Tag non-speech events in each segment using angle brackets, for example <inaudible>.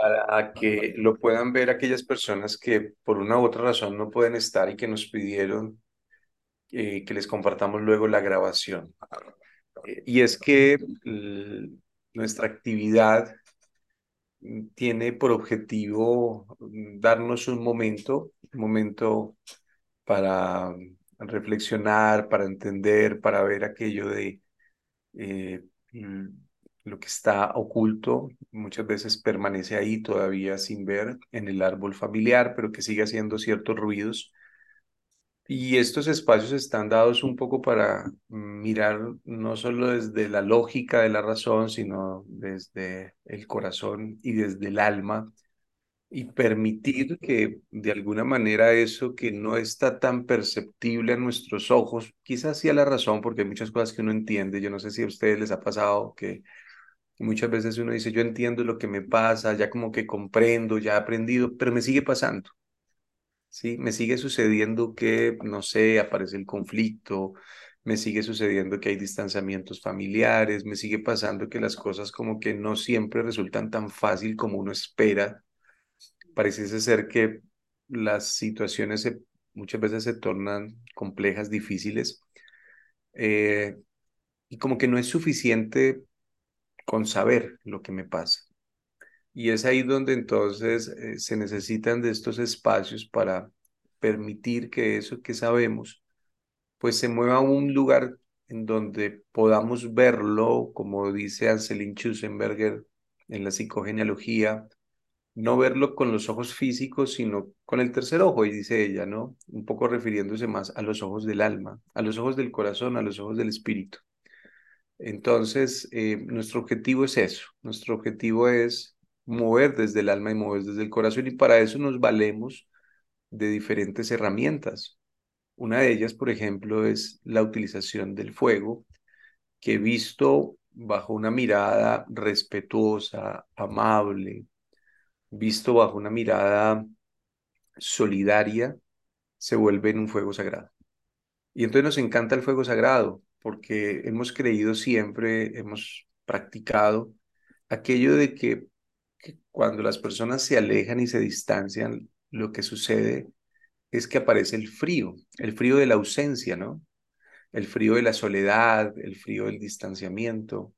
para que lo puedan ver aquellas personas que por una u otra razón no pueden estar y que nos pidieron eh, que les compartamos luego la grabación. Eh, y es que nuestra actividad tiene por objetivo darnos un momento, un momento para reflexionar, para entender, para ver aquello de eh, lo que está oculto, muchas veces permanece ahí todavía sin ver en el árbol familiar, pero que sigue haciendo ciertos ruidos. Y estos espacios están dados un poco para mirar no solo desde la lógica de la razón, sino desde el corazón y desde el alma, y permitir que de alguna manera eso que no está tan perceptible a nuestros ojos, quizás sí la razón, porque hay muchas cosas que uno entiende, yo no sé si a ustedes les ha pasado que muchas veces uno dice, yo entiendo lo que me pasa, ya como que comprendo, ya he aprendido, pero me sigue pasando. Sí, me sigue sucediendo que, no sé, aparece el conflicto, me sigue sucediendo que hay distanciamientos familiares, me sigue pasando que las cosas como que no siempre resultan tan fácil como uno espera pareciese ser que las situaciones muchas veces se tornan complejas, difíciles, eh, y como que no es suficiente con saber lo que me pasa. Y es ahí donde entonces eh, se necesitan de estos espacios para permitir que eso que sabemos, pues se mueva a un lugar en donde podamos verlo, como dice Anselin Schusenberger en la psicogenealogía, no verlo con los ojos físicos, sino con el tercer ojo, y dice ella, ¿no? Un poco refiriéndose más a los ojos del alma, a los ojos del corazón, a los ojos del espíritu. Entonces, eh, nuestro objetivo es eso, nuestro objetivo es mover desde el alma y mover desde el corazón, y para eso nos valemos de diferentes herramientas. Una de ellas, por ejemplo, es la utilización del fuego, que visto bajo una mirada respetuosa, amable, visto bajo una mirada solidaria, se vuelve en un fuego sagrado. Y entonces nos encanta el fuego sagrado, porque hemos creído siempre, hemos practicado aquello de que, cuando las personas se alejan y se distancian, lo que sucede es que aparece el frío, el frío de la ausencia, ¿no? El frío de la soledad, el frío del distanciamiento.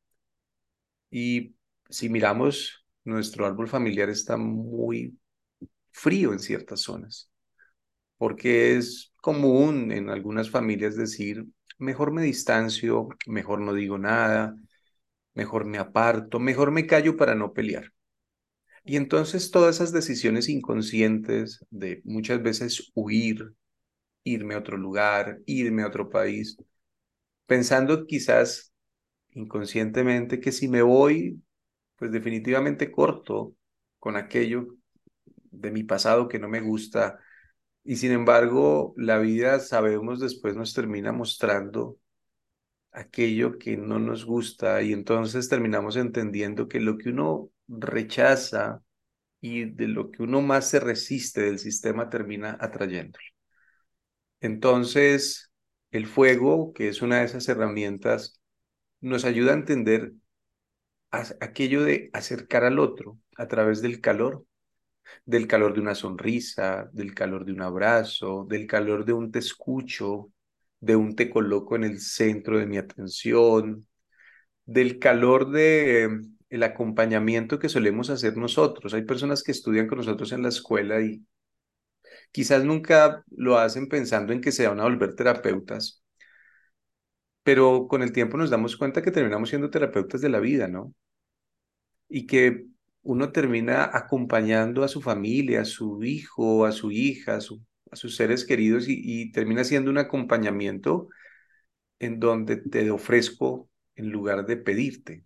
Y si miramos nuestro árbol familiar está muy frío en ciertas zonas, porque es común en algunas familias decir, mejor me distancio, mejor no digo nada, mejor me aparto, mejor me callo para no pelear. Y entonces todas esas decisiones inconscientes de muchas veces huir, irme a otro lugar, irme a otro país, pensando quizás inconscientemente que si me voy pues definitivamente corto con aquello de mi pasado que no me gusta. Y sin embargo, la vida, sabemos, después nos termina mostrando aquello que no nos gusta y entonces terminamos entendiendo que lo que uno rechaza y de lo que uno más se resiste del sistema termina atrayéndolo. Entonces, el fuego, que es una de esas herramientas, nos ayuda a entender aquello de acercar al otro a través del calor, del calor de una sonrisa, del calor de un abrazo, del calor de un te escucho, de un te coloco en el centro de mi atención, del calor de em, el acompañamiento que solemos hacer nosotros. Hay personas que estudian con nosotros en la escuela y quizás nunca lo hacen pensando en que se van a volver terapeutas, pero con el tiempo nos damos cuenta que terminamos siendo terapeutas de la vida, ¿no? y que uno termina acompañando a su familia, a su hijo, a su hija, a, sus seres queridos y, termina siendo un acompañamiento en donde te ofrezco en lugar de pedirte,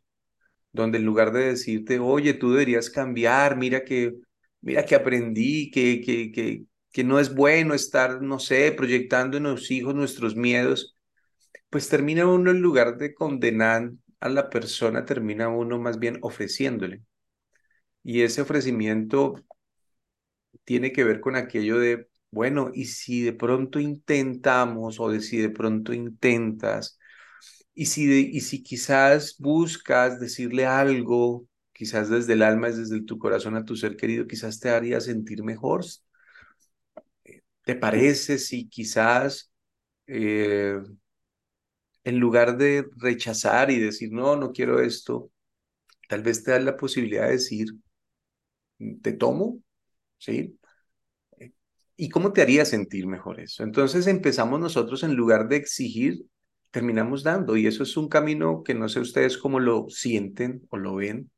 donde en lugar de decirte, oye, tú deberías cambiar, mira que, mira que aprendí, que, que, que, que no es bueno estar, no sé, proyectando en los hijos nuestros miedos, pues termina uno en lugar de condenar a la persona termina uno más bien ofreciéndole. Y ese ofrecimiento tiene que ver con aquello de, bueno, y si de pronto intentamos o de si de pronto intentas, y si, y si quizás buscas decirle algo quizás desde el alma, desde tu corazón a tu ser querido, quizás te haría sentir mejor. ¿Te parece si quizás eh, en lugar de rechazar y decir, no, no quiero esto, tal vez te da la posibilidad de decir, te tomo, ¿sí? ¿Y cómo te haría sentir mejor eso? Entonces empezamos nosotros en lugar de exigir, terminamos dando. Y eso es un camino que no sé ustedes cómo lo sienten o lo ven,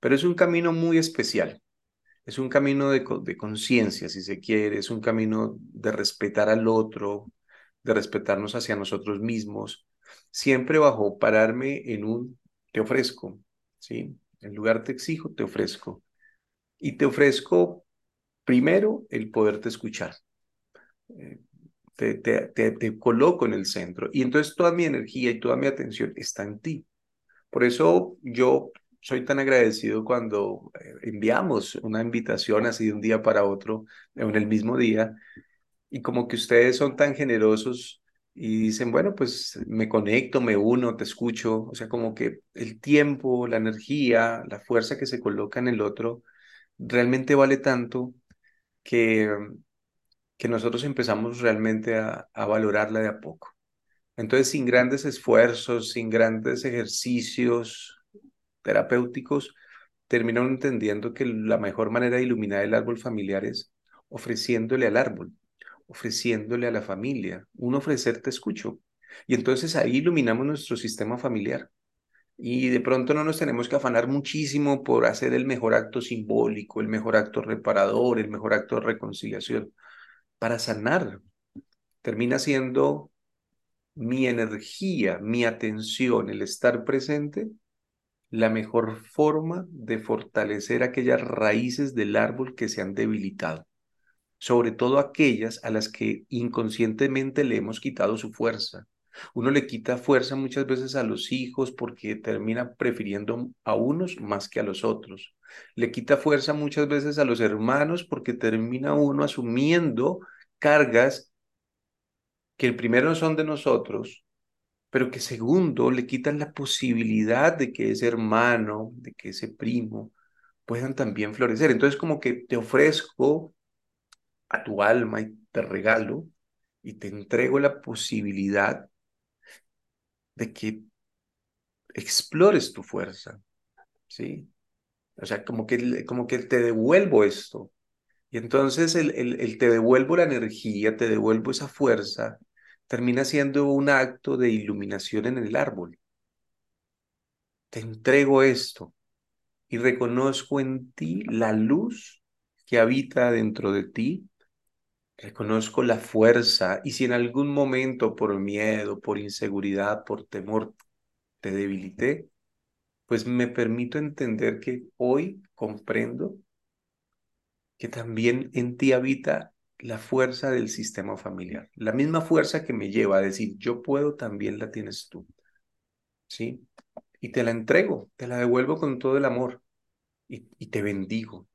pero es un camino muy especial. Es un camino de, de conciencia, si se quiere, es un camino de respetar al otro, de respetarnos hacia nosotros mismos, siempre bajo pararme en un te ofrezco, ¿sí? En lugar te exijo, te ofrezco. Y te ofrezco primero el poderte escuchar. Eh, te, te, te, coloco en el centro y entonces toda mi energía y toda mi atención está en ti. Por eso yo soy tan agradecido cuando eh, enviamos una invitación así de un día para otro, en el mismo día, y como que ustedes son tan generosos y dicen, bueno, pues me conecto, me uno, te escucho, o sea, como que el tiempo, la energía, la fuerza que se coloca en el otro, realmente vale tanto que, que nosotros empezamos realmente a, a valorarla de a poco. Entonces, sin grandes esfuerzos, sin grandes ejercicios terapéuticos, terminan entendiendo que la mejor manera de iluminar el árbol familiar es ofreciéndole al árbol, ofreciéndole a la familia. Un ofrecer te escucho. Y entonces ahí iluminamos nuestro sistema familiar. Y de pronto no nos tenemos que afanar muchísimo por hacer el mejor acto simbólico, el mejor acto reparador, el mejor acto de reconciliación. Para sanar, termina siendo mi energía, mi atención, el estar presente, la mejor forma de fortalecer aquellas raíces del árbol que se han debilitado sobre todo aquellas a las que inconscientemente le hemos quitado su fuerza. Uno le quita fuerza muchas veces a los hijos porque termina prefiriendo a unos más que a los otros. Le quita fuerza muchas veces a los hermanos porque termina uno asumiendo cargas que el primero son de nosotros, pero que segundo le quitan la posibilidad de que ese hermano, de que ese primo puedan también florecer. Entonces como que te ofrezco a tu alma y te regalo y te entrego la posibilidad de que explores tu fuerza, ¿sí? O sea, como que, como que te devuelvo esto. Y entonces el, el, el te devuelvo la energía, te devuelvo esa fuerza, termina siendo un acto de iluminación en el árbol. Te entrego esto y reconozco en ti la luz que habita dentro de ti Reconozco la fuerza y si en algún momento por miedo, por inseguridad, por temor te debilité, pues me permito entender que hoy comprendo que también en ti habita la fuerza del sistema familiar. La misma fuerza que me lleva a decir, yo puedo, también la tienes tú. ¿Sí? Y te la entrego, te la devuelvo con todo el amor y, y te bendigo,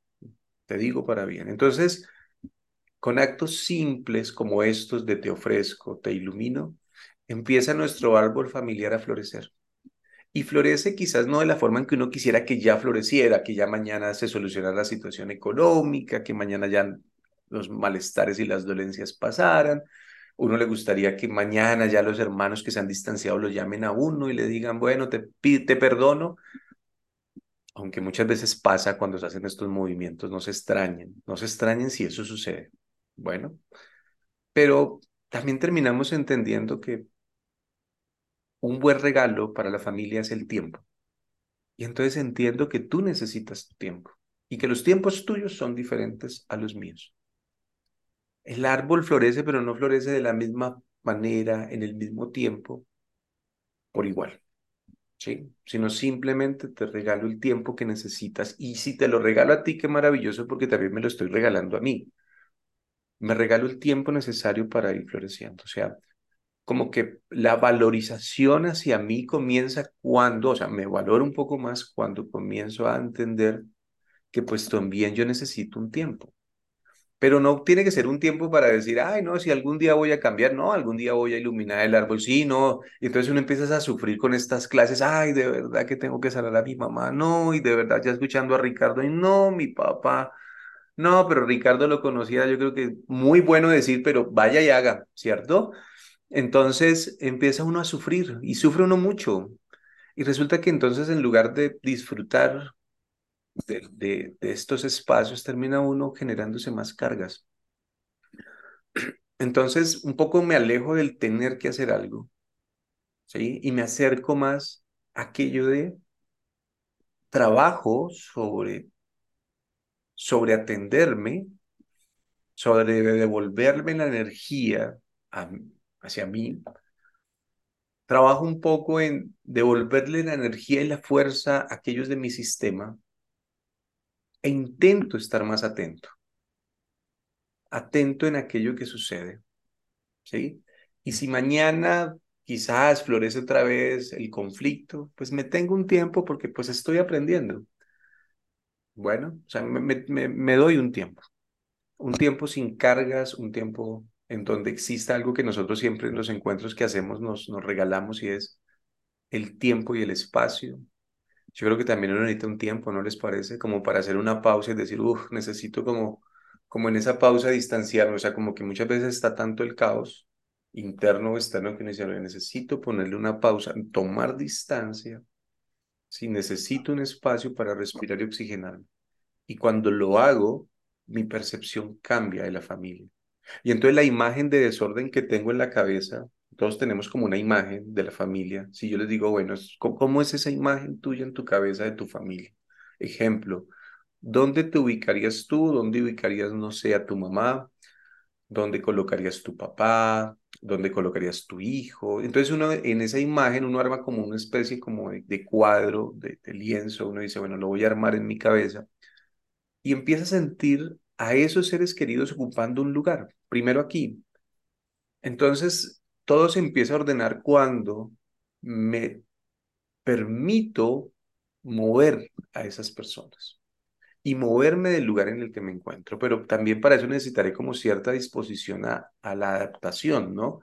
te digo para bien. Entonces, con actos simples como estos de te ofrezco, te ilumino, empieza nuestro árbol familiar a florecer. Y florece quizás no de la forma en que uno quisiera que ya floreciera, que ya mañana se solucionara la situación económica, que mañana ya los malestares y las dolencias pasaran. Uno le gustaría que mañana ya los hermanos que se han distanciado lo llamen a uno y le digan, bueno, te, te perdono, aunque muchas veces pasa cuando se hacen estos movimientos, no se extrañen, no se extrañen si eso sucede. Bueno, pero también terminamos entendiendo que un buen regalo para la familia es el tiempo. Y entonces entiendo que tú necesitas tu tiempo y que los tiempos tuyos son diferentes a los míos. El árbol florece, pero no florece de la misma manera, en el mismo tiempo, por igual. ¿Sí? Sino simplemente te regalo el tiempo que necesitas. Y si te lo regalo a ti, qué maravilloso, porque también me lo estoy regalando a mí me regalo el tiempo necesario para ir floreciendo. O sea, como que la valorización hacia mí comienza cuando, o sea, me valoro un poco más cuando comienzo a entender que pues también yo necesito un tiempo. Pero no tiene que ser un tiempo para decir, ay, no, si algún día voy a cambiar, no, algún día voy a iluminar el árbol, sí, no. Y entonces uno empieza a sufrir con estas clases, ay, de verdad que tengo que sanar a mi mamá, no, y de verdad ya escuchando a Ricardo, y no, mi papá, no, pero Ricardo lo conocía, yo creo que muy bueno decir, pero vaya y haga, ¿cierto? Entonces empieza uno a sufrir y sufre uno mucho. Y resulta que entonces en lugar de disfrutar de, de, estos espacios, termina uno generándose más cargas. Entonces, un poco me alejo del tener que hacer algo, ¿sí? Y me acerco más a aquello de trabajo sobre, sobre atenderme, sobre devolverme la energía hacia mí. Trabajo un poco en devolverle la energía y la fuerza a aquellos de mi sistema e intento estar más atento. Atento en aquello que sucede. ¿Sí? Y si mañana quizás florece otra vez el conflicto, pues me tengo un tiempo porque pues estoy aprendiendo. Bueno, o sea, me, me, doy un tiempo. Un tiempo sin cargas, un tiempo en donde exista algo que nosotros siempre en los encuentros que hacemos nos, nos regalamos y es el tiempo y el espacio yo creo que también uno necesita un tiempo, ¿no les parece? Como para hacer una pausa y decir, uff, necesito como, como en esa pausa distanciarme. O sea, como que muchas veces está tanto el caos interno o externo que uno dice, necesito ponerle una pausa, tomar distancia. Si necesito un espacio para respirar y oxigenarme. Y cuando lo hago, mi percepción cambia de la familia. Y entonces la imagen de desorden que tengo en la cabeza todos tenemos como una imagen de la familia. Si yo les digo, bueno, ¿cómo es esa imagen tuya en tu cabeza de tu familia? Ejemplo, ¿dónde te ubicarías tú? ¿Dónde ubicarías, no sé, a tu mamá? ¿Dónde colocarías tu papá? ¿Dónde colocarías tu hijo? Entonces uno en esa imagen uno arma como una especie como de, cuadro, de, de lienzo. Uno dice, bueno, lo voy a armar en mi cabeza. Y empieza a sentir a esos seres queridos ocupando un lugar. Primero aquí. Entonces, todo se empieza a ordenar cuando me permito mover a esas personas y moverme del lugar en el que me encuentro. Pero también para eso necesitaré como cierta disposición a, la adaptación, ¿no?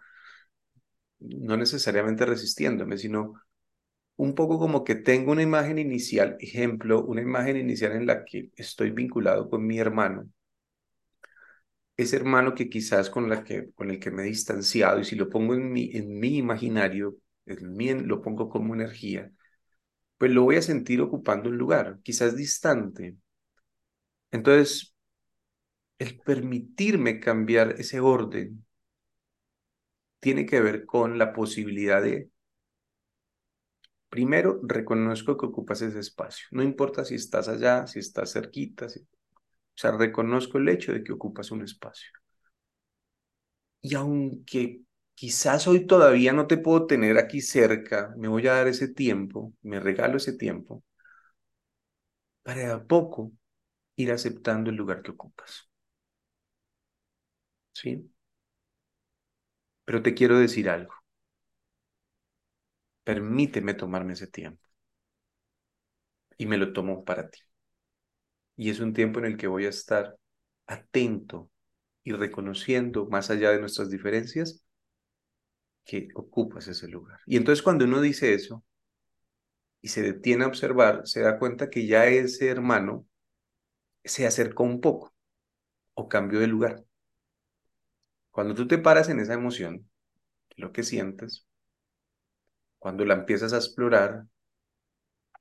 No necesariamente resistiéndome, sino un poco como que tengo una imagen inicial, ejemplo, una imagen inicial en la que estoy vinculado con mi hermano ese hermano que quizás con, la que, con el que me he distanciado y si lo pongo en mi, en mi imaginario, en mi, lo pongo como energía, pues lo voy a sentir ocupando un lugar, quizás distante. Entonces, el permitirme cambiar ese orden tiene que ver con la posibilidad de, primero, reconozco que ocupas ese espacio. No importa si estás allá, si estás cerquita, si, o sea, reconozco el hecho de que ocupas un espacio. Y aunque quizás hoy todavía no te puedo tener aquí cerca, me voy a dar ese tiempo, me regalo ese tiempo, para a poco ir aceptando el lugar que ocupas. ¿Sí? Pero te quiero decir algo. Permíteme tomarme ese tiempo. Y me lo tomo para ti. Y es un tiempo en el que voy a estar atento y reconociendo, más allá de nuestras diferencias, que ocupas ese lugar. Y entonces cuando uno dice eso y se detiene a observar, se da cuenta que ya ese hermano se acercó un poco o cambió de lugar. Cuando tú te paras en esa emoción, lo que sientes, cuando la empiezas a explorar,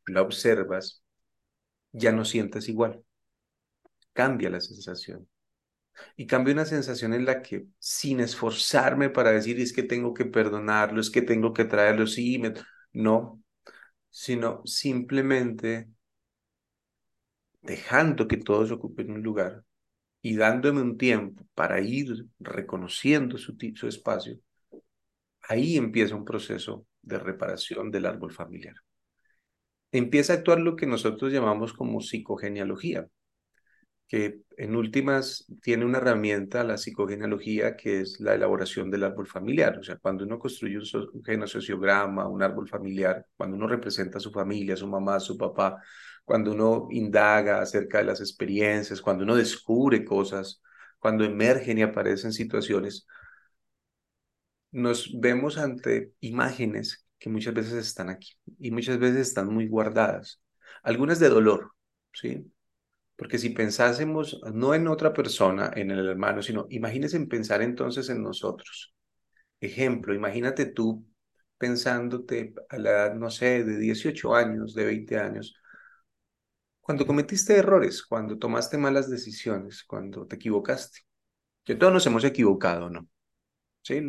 la observas, ya no sientes igual cambia la sensación. Y cambia una sensación en la que sin esforzarme para decir es que tengo que perdonarlo, es que tengo que traerlo, sí, no, sino simplemente dejando que todos ocupen un lugar y dándome un tiempo para ir reconociendo su, su espacio, ahí empieza un proceso de reparación del árbol familiar. Empieza a actuar lo que nosotros llamamos como psicogenealogía que en últimas tiene una herramienta, la psicogenealogía, que es la elaboración del árbol familiar. O sea, cuando uno construye un, genosociograma, un árbol familiar, cuando uno representa a su familia, a su mamá, a su papá, cuando uno indaga acerca de las experiencias, cuando uno descubre cosas cuando emergen y aparecen situaciones, nos vemos ante imágenes que muchas veces están aquí y muchas veces están muy guardadas. Algunas de dolor, ¿sí? Porque si pensásemos no en otra persona, en el hermano, sino imagínense en pensar entonces en nosotros. Ejemplo, imagínate tú pensándote a la edad, no sé, de 18 años, de 20 años, cuando cometiste errores, cuando tomaste malas decisiones, cuando te equivocaste. Que todos nos hemos equivocado, ¿no? Sí.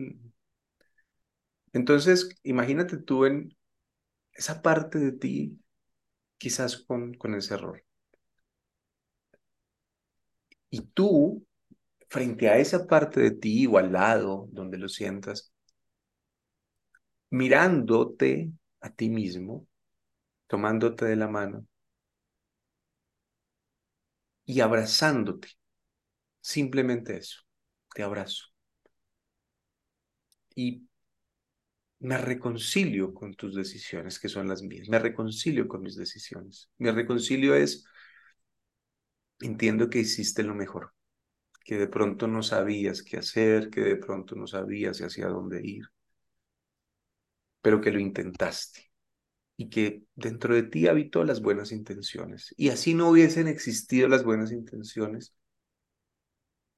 Entonces, imagínate tú en esa parte de ti, quizás con, con ese error. Y tú, frente a esa parte de ti o al lado donde lo sientas, mirándote a ti mismo, tomándote de la mano y abrazándote. Simplemente eso, te abrazo. Y me reconcilio con tus decisiones, que son las mías. Me reconcilio con mis decisiones. Mi reconcilio es, entiendo que hiciste lo mejor, que de pronto no sabías qué hacer, que de pronto no sabías hacia dónde ir, pero que lo intentaste y que dentro de ti habitó las buenas intenciones. Y así no hubiesen existido las buenas intenciones,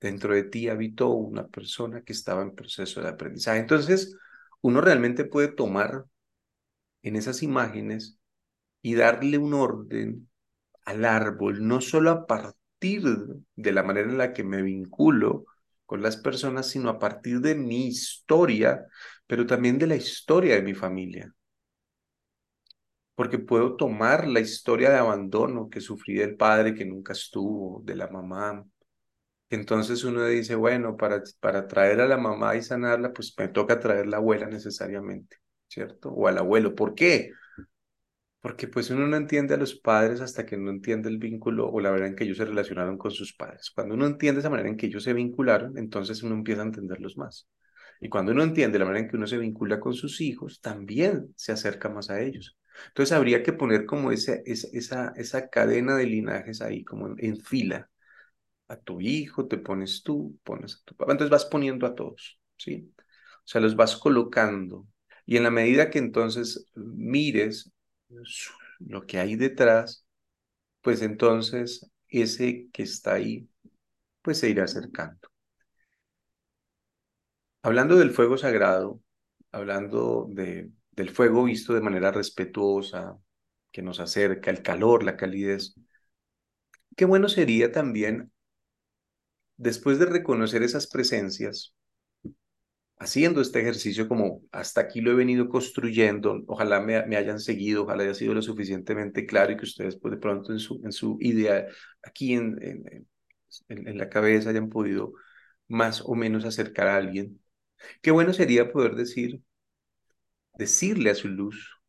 dentro de ti habitó una persona que estaba en proceso de aprendizaje. Entonces, uno realmente puede tomar en esas imágenes y darle un orden al árbol, no solo a partir de la manera en la que me vinculo con las personas, sino a partir de mi historia, pero también de la historia de mi familia. Porque puedo tomar la historia de abandono que sufrí del padre que nunca estuvo, de la mamá, entonces uno dice, bueno, para, para traer a la mamá y sanarla, pues me toca traer la abuela necesariamente, ¿cierto? O al abuelo. ¿Por qué? Porque pues uno no entiende a los padres hasta que no entiende el vínculo o la manera en que ellos se relacionaron con sus padres. Cuando uno entiende esa manera en que ellos se vincularon, entonces uno empieza a entenderlos más. Y cuando uno entiende la manera en que uno se vincula con sus hijos, también se acerca más a ellos. Entonces habría que poner como ese, esa, esa, esa cadena de linajes ahí, como en fila, a tu hijo, te pones tú, pones a tu papá. Entonces vas poniendo a todos, ¿sí? O sea, los vas colocando. Y en la medida que entonces mires lo que hay detrás, pues entonces ese que está ahí, pues se irá acercando. Hablando del fuego sagrado, hablando de, del fuego visto de manera respetuosa, que nos acerca, el calor, la calidez, qué bueno sería también después de reconocer esas presencias, haciendo este ejercicio como hasta aquí lo he venido construyendo, ojalá me, hayan seguido, ojalá haya sido lo suficientemente claro y que ustedes pues de pronto en su, en su idea aquí en, en la cabeza hayan podido más o menos acercar a alguien. Qué bueno sería poder decir, decirle a su luz,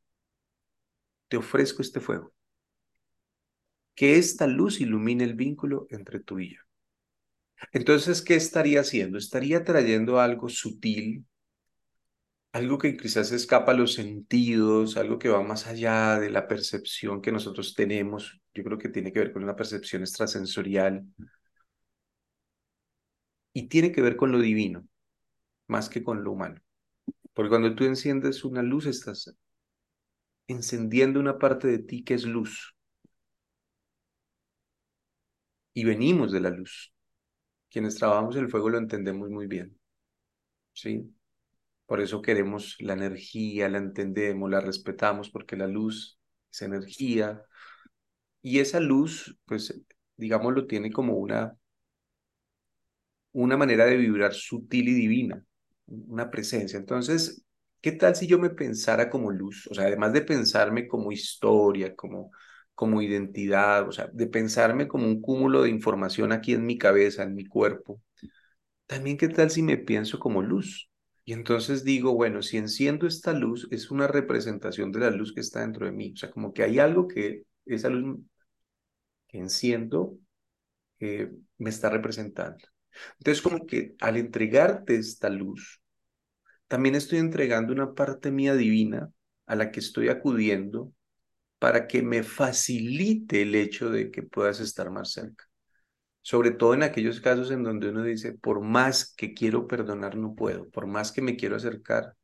te ofrezco este fuego. Que esta luz ilumine el vínculo entre tú y yo. Entonces, ¿qué estaría haciendo? Estaría trayendo algo sutil, algo que quizás escapa a los sentidos, algo que va más allá de la percepción que nosotros tenemos. Yo creo que tiene que ver con una percepción extrasensorial y tiene que ver con lo divino, más que con lo humano. Porque cuando tú enciendes una luz, estás encendiendo una parte de ti que es luz. Y venimos de la luz. Quienes trabajamos el fuego lo entendemos muy bien. ¿Sí? Por eso queremos la energía, la entendemos, la respetamos, porque la luz es energía. Y esa luz, pues, digámoslo, tiene como una, una manera de vibrar sutil y divina, una presencia. Entonces, ¿qué tal si yo me pensara como luz? O sea, además de pensarme como historia, como como identidad, o sea, de pensarme como un cúmulo de información aquí en mi cabeza, en mi cuerpo. También qué tal si me pienso como luz. Y entonces digo, bueno, si enciendo esta luz, es una representación de la luz que está dentro de mí. O sea, como que hay algo que esa luz que enciendo eh, me está representando. Entonces, como que al entregarte esta luz, también estoy entregando una parte mía divina a la que estoy acudiendo para que me facilite el hecho de que puedas estar más cerca. sobre todo en aquellos casos en donde uno dice, por más que quiero perdonar, no puedo, por más que me quiero acercar,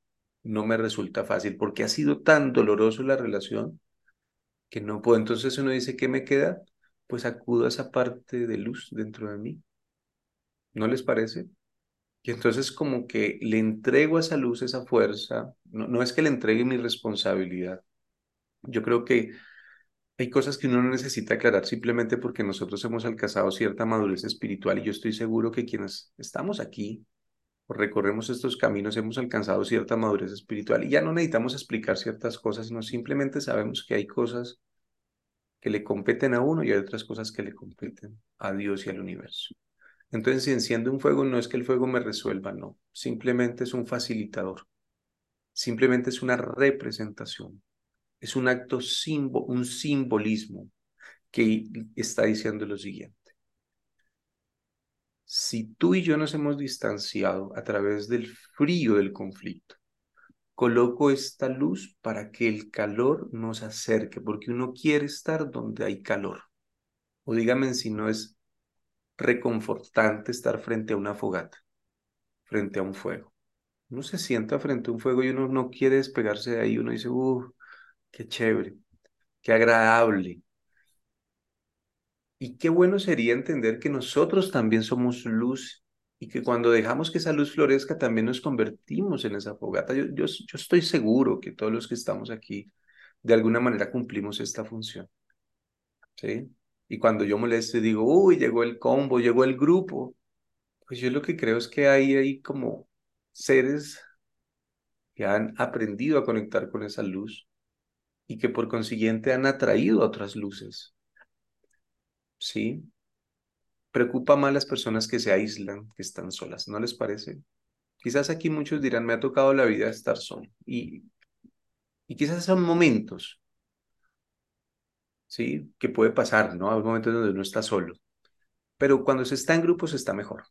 no me resulta fácil, porque ha sido tan doloroso la relación que no puedo. Entonces uno dice, ¿qué me queda? Pues acudo a esa parte de luz dentro de mí. ¿No les parece? Y entonces como que le entrego a esa luz, esa fuerza, no, no es que le entregue mi responsabilidad. Yo creo que hay cosas que uno no necesita aclarar simplemente porque nosotros hemos alcanzado cierta madurez espiritual y yo estoy seguro que quienes estamos aquí o recorremos estos caminos hemos alcanzado cierta madurez espiritual y ya no necesitamos explicar ciertas cosas, sino simplemente sabemos que hay cosas que le competen a uno y hay otras cosas que le competen a Dios y al universo. Entonces, si enciende un fuego, no es que el fuego me resuelva, no. Simplemente es un facilitador. Simplemente es una representación. Es un acto, un simbolismo que está diciendo lo siguiente. Si tú y yo nos hemos distanciado a través del frío del conflicto, coloco esta luz para que el calor nos acerque, porque uno quiere estar donde hay calor. O dígame si no es reconfortante estar frente a una fogata, frente a un fuego. Uno se sienta frente a un fuego y uno no quiere despegarse de ahí, uno dice, uh, qué chévere, qué agradable. Y qué bueno sería entender que nosotros también somos luz y que cuando dejamos que esa luz florezca también nos convertimos en esa fogata. Yo, yo, yo estoy seguro que todos los que estamos aquí de alguna manera cumplimos esta función. ¿Sí? Y cuando yo molesto y digo, uy, llegó el combo, llegó el grupo, pues yo lo que creo es que hay ahí como seres que han aprendido a conectar con esa luz y que por consiguiente han atraído otras luces. ¿Sí? Preocupa más las personas que se aíslan, que están solas, ¿no les parece? Quizás aquí muchos dirán, me ha tocado la vida estar solo. Y, y quizás son momentos, ¿sí? Que puede pasar, ¿no? Hay momentos donde uno está solo. Pero cuando se está en grupo se está mejor.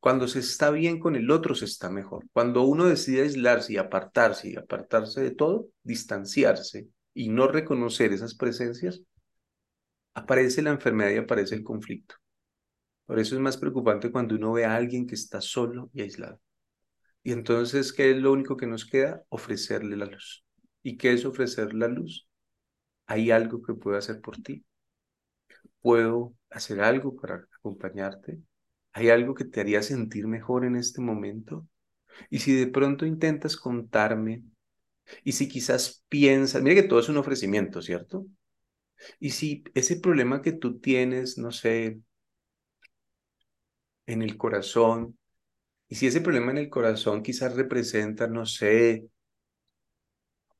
Cuando se está bien con el otro se está mejor. Cuando uno decide aislarse y apartarse y apartarse de todo, distanciarse y no reconocer esas presencias, aparece la enfermedad y aparece el conflicto. Por eso es más preocupante cuando uno ve a alguien que está solo y aislado. Y entonces, ¿qué es lo único que nos queda? Ofrecerle la luz. ¿Y qué es ofrecer la luz? ¿Hay algo que puedo hacer por ti? ¿Puedo hacer algo para acompañarte? ¿Hay algo que te haría sentir mejor en este momento? Y si de pronto intentas contarme, y si quizás piensas, mira que todo es un ofrecimiento, ¿cierto? Y si ese problema que tú tienes, no sé, en el corazón, y si ese problema en el corazón quizás representa, no sé,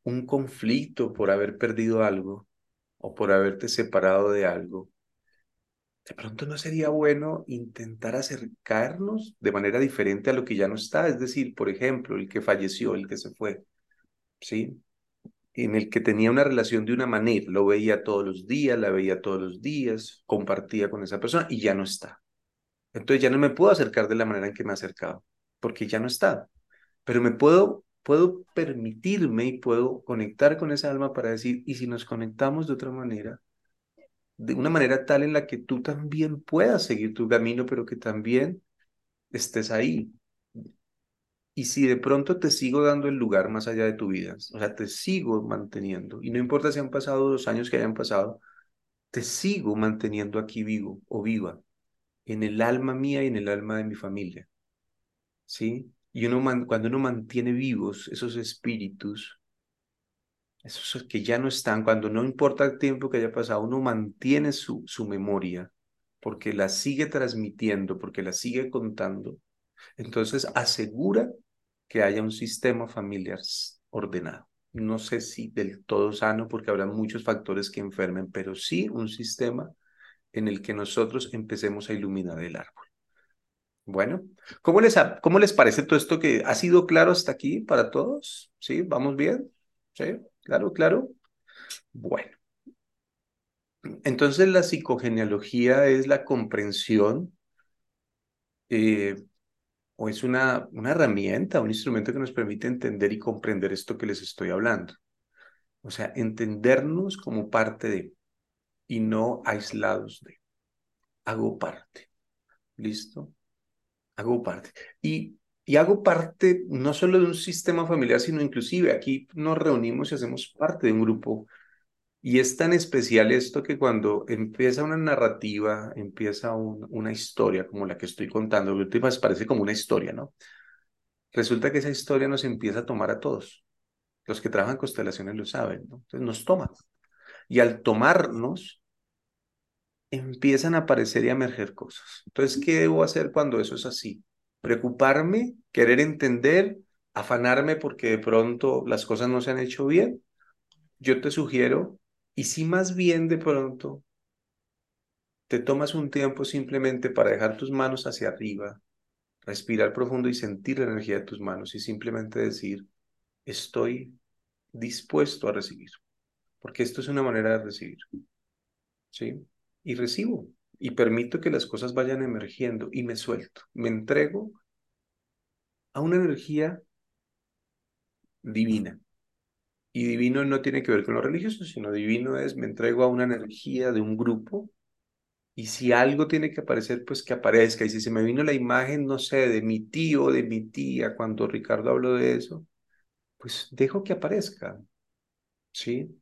un conflicto por haber perdido algo o por haberte separado de algo, de pronto no sería bueno intentar acercarnos de manera diferente a lo que ya no está, es decir, por ejemplo, el que falleció, el que se fue, ¿sí? En el que tenía una relación de una manera, lo veía todos los días, la veía todos los días, compartía con esa persona y ya no está. Entonces ya no me puedo acercar de la manera en que me he acercado, porque ya no está. Pero me puedo puedo permitirme y puedo conectar con esa alma para decir, y si nos conectamos de otra manera, de una manera tal en la que tú también puedas seguir tu camino, pero que también estés ahí. Y si de pronto te sigo dando el lugar más allá de tu vida, o sea, te sigo manteniendo, y no importa si han pasado los años que hayan pasado, te sigo manteniendo aquí vivo o viva, en el alma mía y en el alma de mi familia. ¿Sí? Y uno cuando uno mantiene vivos esos espíritus, esos que ya no están, cuando no importa el tiempo que haya pasado, uno mantiene su, su memoria porque la sigue transmitiendo, porque la sigue contando, entonces asegura que haya un sistema familiar ordenado. No sé si del todo sano, porque habrá muchos factores que enfermen, pero sí un sistema en el que nosotros empecemos a iluminar el árbol. Bueno, ¿cómo les, ¿cómo les parece todo esto que ha sido claro hasta aquí para todos? ¿Sí? ¿Vamos bien? ¿Sí? Claro, claro. Bueno. Entonces la psicogenealogía es la comprensión eh, o es una, una herramienta, un instrumento que nos permite entender y comprender esto que les estoy hablando. O sea, entendernos como parte de y no aislados de. Hago parte. ¿Listo? Hago parte. Y, y hago parte no solo de un sistema familiar, sino inclusive aquí nos reunimos y hacemos parte de un grupo. Y es tan especial esto que cuando empieza una narrativa, empieza una historia como la que estoy contando, que parece como una historia, ¿no? Resulta que esa historia nos empieza a tomar a todos. Los que trabajan constelaciones lo saben, ¿no? Entonces nos toma. Y al tomarnos, empiezan a aparecer y a emerger cosas. Entonces, ¿qué debo hacer cuando eso es así? Preocuparme, querer entender, afanarme porque de pronto las cosas no se han hecho bien. Yo te sugiero, y si más bien de pronto te tomas un tiempo simplemente para dejar tus manos hacia arriba, respirar profundo y sentir la energía de tus manos y simplemente decir, estoy dispuesto a recibir, porque esto es una manera de recibir. ¿Sí? Y recibo y permito que las cosas vayan emergiendo y me suelto, me entrego a una energía divina. Y divino no tiene que ver con lo religioso, sino divino es me entrego a una energía de un grupo y si algo tiene que aparecer, pues que aparezca. Y si se me vino la imagen, no sé, de mi tío, de mi tía, cuando Ricardo habló de eso, pues dejo que aparezca. ¿Sí?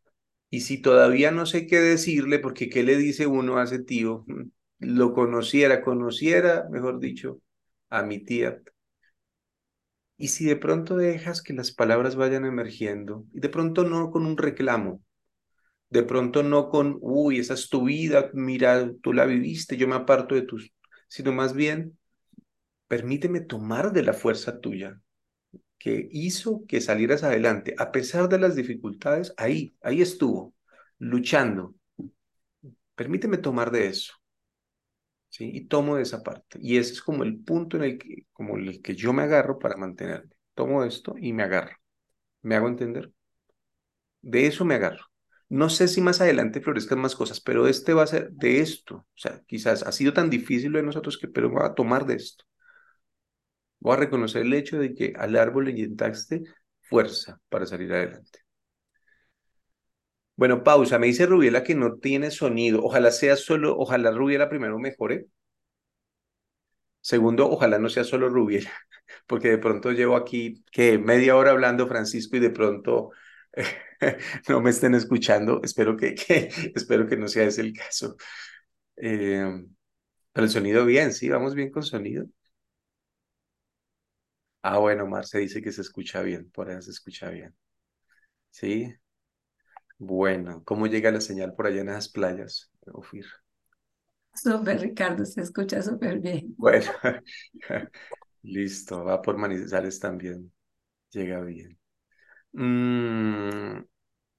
Y si todavía no sé qué decirle, porque ¿qué le dice uno a ese tío? Mm, lo conociera, conociera, mejor dicho, a mi tía. Y si de pronto dejas que las palabras vayan emergiendo, y de pronto no con un reclamo, de pronto no con, uy, esa es tu vida, mira, tú la viviste, yo me aparto de tus, sino más bien, permíteme tomar de la fuerza tuya que hizo que salieras adelante, a pesar de las dificultades, ahí, ahí estuvo, luchando. Permíteme tomar de eso. ¿sí? Y tomo de esa parte. Y ese es como el punto en el que, como el que yo me agarro para mantenerme. Tomo esto y me agarro. ¿Me hago entender? De eso me agarro. No sé si más adelante florezcan más cosas, pero este va a ser de esto. O sea, quizás ha sido tan difícil de nosotros que, pero voy a tomar de esto. Voy a reconocer el hecho de que al árbol le inyectaste fuerza para salir adelante. Bueno, pausa. Me dice Rubiela que no tiene sonido. Ojalá sea solo, ojalá Rubiela primero mejore. Segundo, ojalá no sea solo Rubiela, <laughs> porque de pronto llevo aquí que media hora hablando Francisco y de pronto <laughs> no me estén escuchando. Espero <laughs> que, espero que no sea ese el caso. Eh, pero el sonido bien, sí, vamos bien con sonido. Ah, bueno, Marce dice que se escucha bien, por ahí se escucha bien. Sí. Bueno, ¿cómo llega la señal por allá en esas playas, Ofir? Súper, Ricardo, se escucha súper bien. Bueno, <laughs> listo, va por Manizales también. Llega bien. Mm,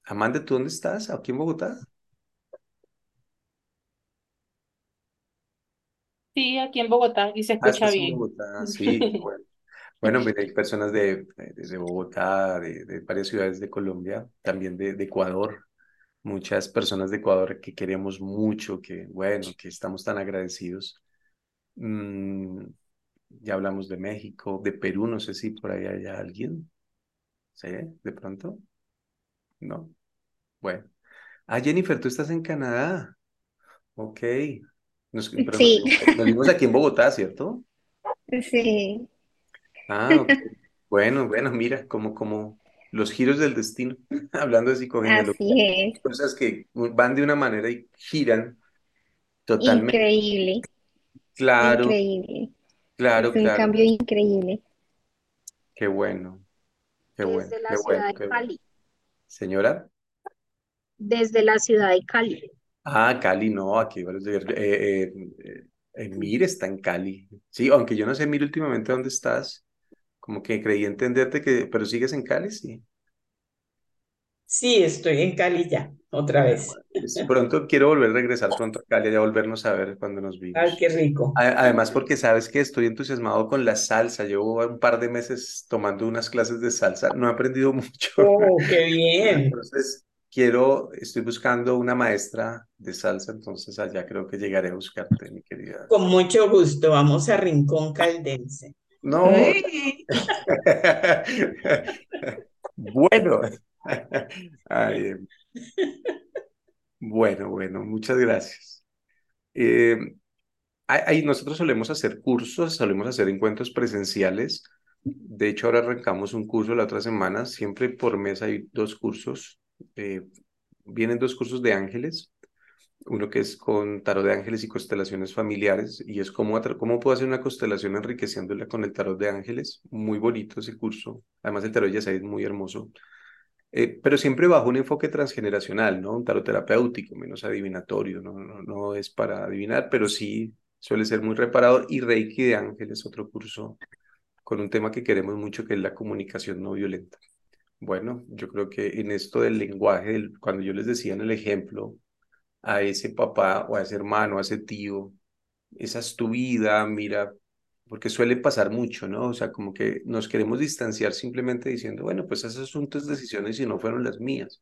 Amanda, ¿tú dónde estás? ¿Aquí en Bogotá? Sí, aquí en Bogotá y se Ah, escucha estás en bien. Bogotá, sí, <laughs> bueno. Bueno, mira, hay personas de, de, Bogotá, de, de, varias ciudades de Colombia, también de, de, Ecuador, muchas personas de Ecuador que queremos mucho, que bueno, que estamos tan agradecidos. Mm, ya hablamos de México, de Perú, no sé si por ahí hay alguien. ¿Sí? ¿De pronto? No. Bueno. Ah, Jennifer, tú estás en Canadá. Ok. Nos, Sí, nos, nos vimos aquí en Bogotá, ¿cierto? <laughs> sí, Ah, ok. Bueno, bueno, mira, como, como los giros del destino, <laughs> hablando de psicogenealogía, así es. cosas que van de una manera y giran totalmente. Increíble, Claro, increíble. Es claro, un claro. cambio increíble. Qué bueno, qué bueno, Desde qué la bueno, ciudad de qué bueno. Cali. Señora, Desde la ciudad de Cali. ah, Cali, no, aquí varios de- eh, eh, eh, eh, Mir está en Cali. Sí, aunque yo no sé, Mir, últimamente dónde estás. Como que creí entenderte que, pero sigues en Cali, sí. Sí, estoy en Cali ya, otra Ah, vez. pues pronto quiero volver a regresar pronto a Cali, ya volvernos a ver cuando nos Ay, vimos. qué rico. Además, porque sabes que estoy entusiasmado con la salsa. Llevo un par de meses tomando unas clases de salsa. No he aprendido <laughs> mucho. Oh, qué bien. Entonces, quiero, estoy buscando una maestra de salsa. Entonces, allá creo que llegaré a buscarte, mi querida. Con mucho gusto, vamos a Rincón Caldense. No. <laughs> Bueno. Ay, eh, bueno, bueno, muchas gracias. Eh, ahí nosotros solemos hacer cursos, solemos hacer encuentros presenciales. De hecho, ahora arrancamos un curso la otra semana. Siempre por mes hay dos cursos. eh, vienen dos cursos de ángeles. Uno que es con tarot de ángeles y constelaciones familiares. Y es cómo, cómo puedo hacer una constelación enriqueciéndola con el tarot de ángeles. Muy bonito ese curso. Además, el tarot ya es muy hermoso. Eh, pero siempre bajo un enfoque transgeneracional, ¿no? Un tarot terapéutico, menos adivinatorio, ¿no? No, no es para adivinar, pero sí suele ser muy reparador. Y Reiki de Ángeles, otro curso con un tema que queremos mucho, que es la comunicación no violenta. Bueno, yo creo que en esto del lenguaje, cuando yo les decía en el ejemplo a ese papá o a ese hermano, a ese tío, esa es tu vida, mira, porque suele pasar mucho, ¿no? O sea, como que nos queremos distanciar simplemente diciendo, bueno, pues esas son tus decisiones y no fueron las mías.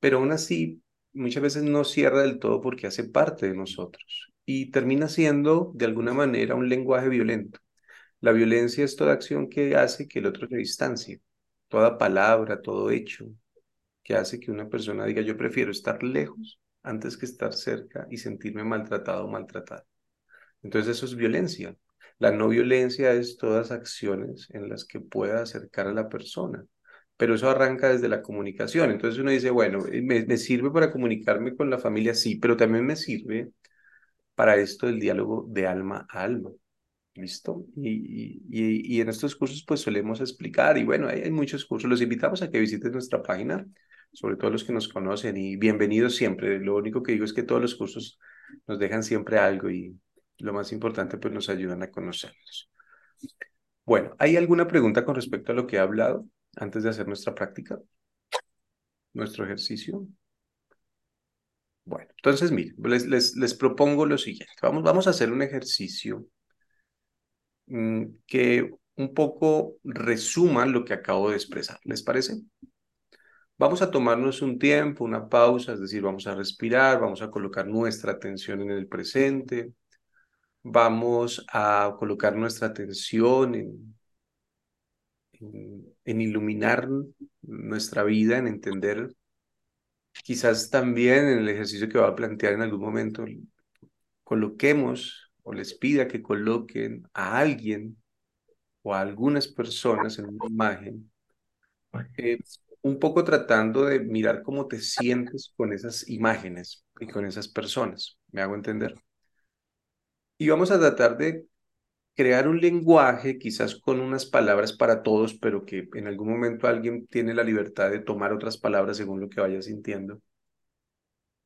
Pero aún así, muchas veces no cierra del todo porque hace parte de nosotros y termina siendo, de alguna manera, un lenguaje violento. La violencia es toda acción que hace que el otro se distancie, toda palabra, todo hecho que hace que una persona diga, yo prefiero estar lejos antes que estar cerca y sentirme maltratado o maltratada. Entonces eso es violencia. La no violencia es todas acciones en las que pueda acercar a la persona, pero eso arranca desde la comunicación. Entonces uno dice, bueno, eh, me, sirve para comunicarme con la familia, sí, pero también me sirve para esto del diálogo de alma a alma. ¿Listo? Y, y en estos cursos pues solemos explicar y bueno, hay, hay muchos cursos. Los invitamos a que visiten nuestra página, sobre todo los que nos conocen y bienvenidos siempre. Lo único que digo es que todos los cursos nos dejan siempre algo y lo más importante pues nos ayudan a conocernos. Bueno, ¿hay alguna pregunta con respecto a lo que he hablado antes de hacer nuestra práctica? Nuestro ejercicio. Bueno, entonces miren, les, les, les propongo lo siguiente. Vamos, vamos a hacer un ejercicio mm, que un poco resuma lo que acabo de expresar. ¿Les parece? Vamos a tomarnos un tiempo, una pausa, es decir, vamos a respirar, vamos a colocar nuestra atención en el presente, vamos a colocar nuestra atención en, en, iluminar nuestra vida, en entender, quizás también en el ejercicio que va a plantear en algún momento, coloquemos o les pida que coloquen a alguien o a algunas personas en una imagen, eh, un poco tratando de mirar cómo te sientes con esas imágenes y con esas personas. ¿Me hago entender? Y vamos a tratar de crear un lenguaje, quizás con unas palabras para todos, pero que en algún momento alguien tiene la libertad de tomar otras palabras según lo que vaya sintiendo.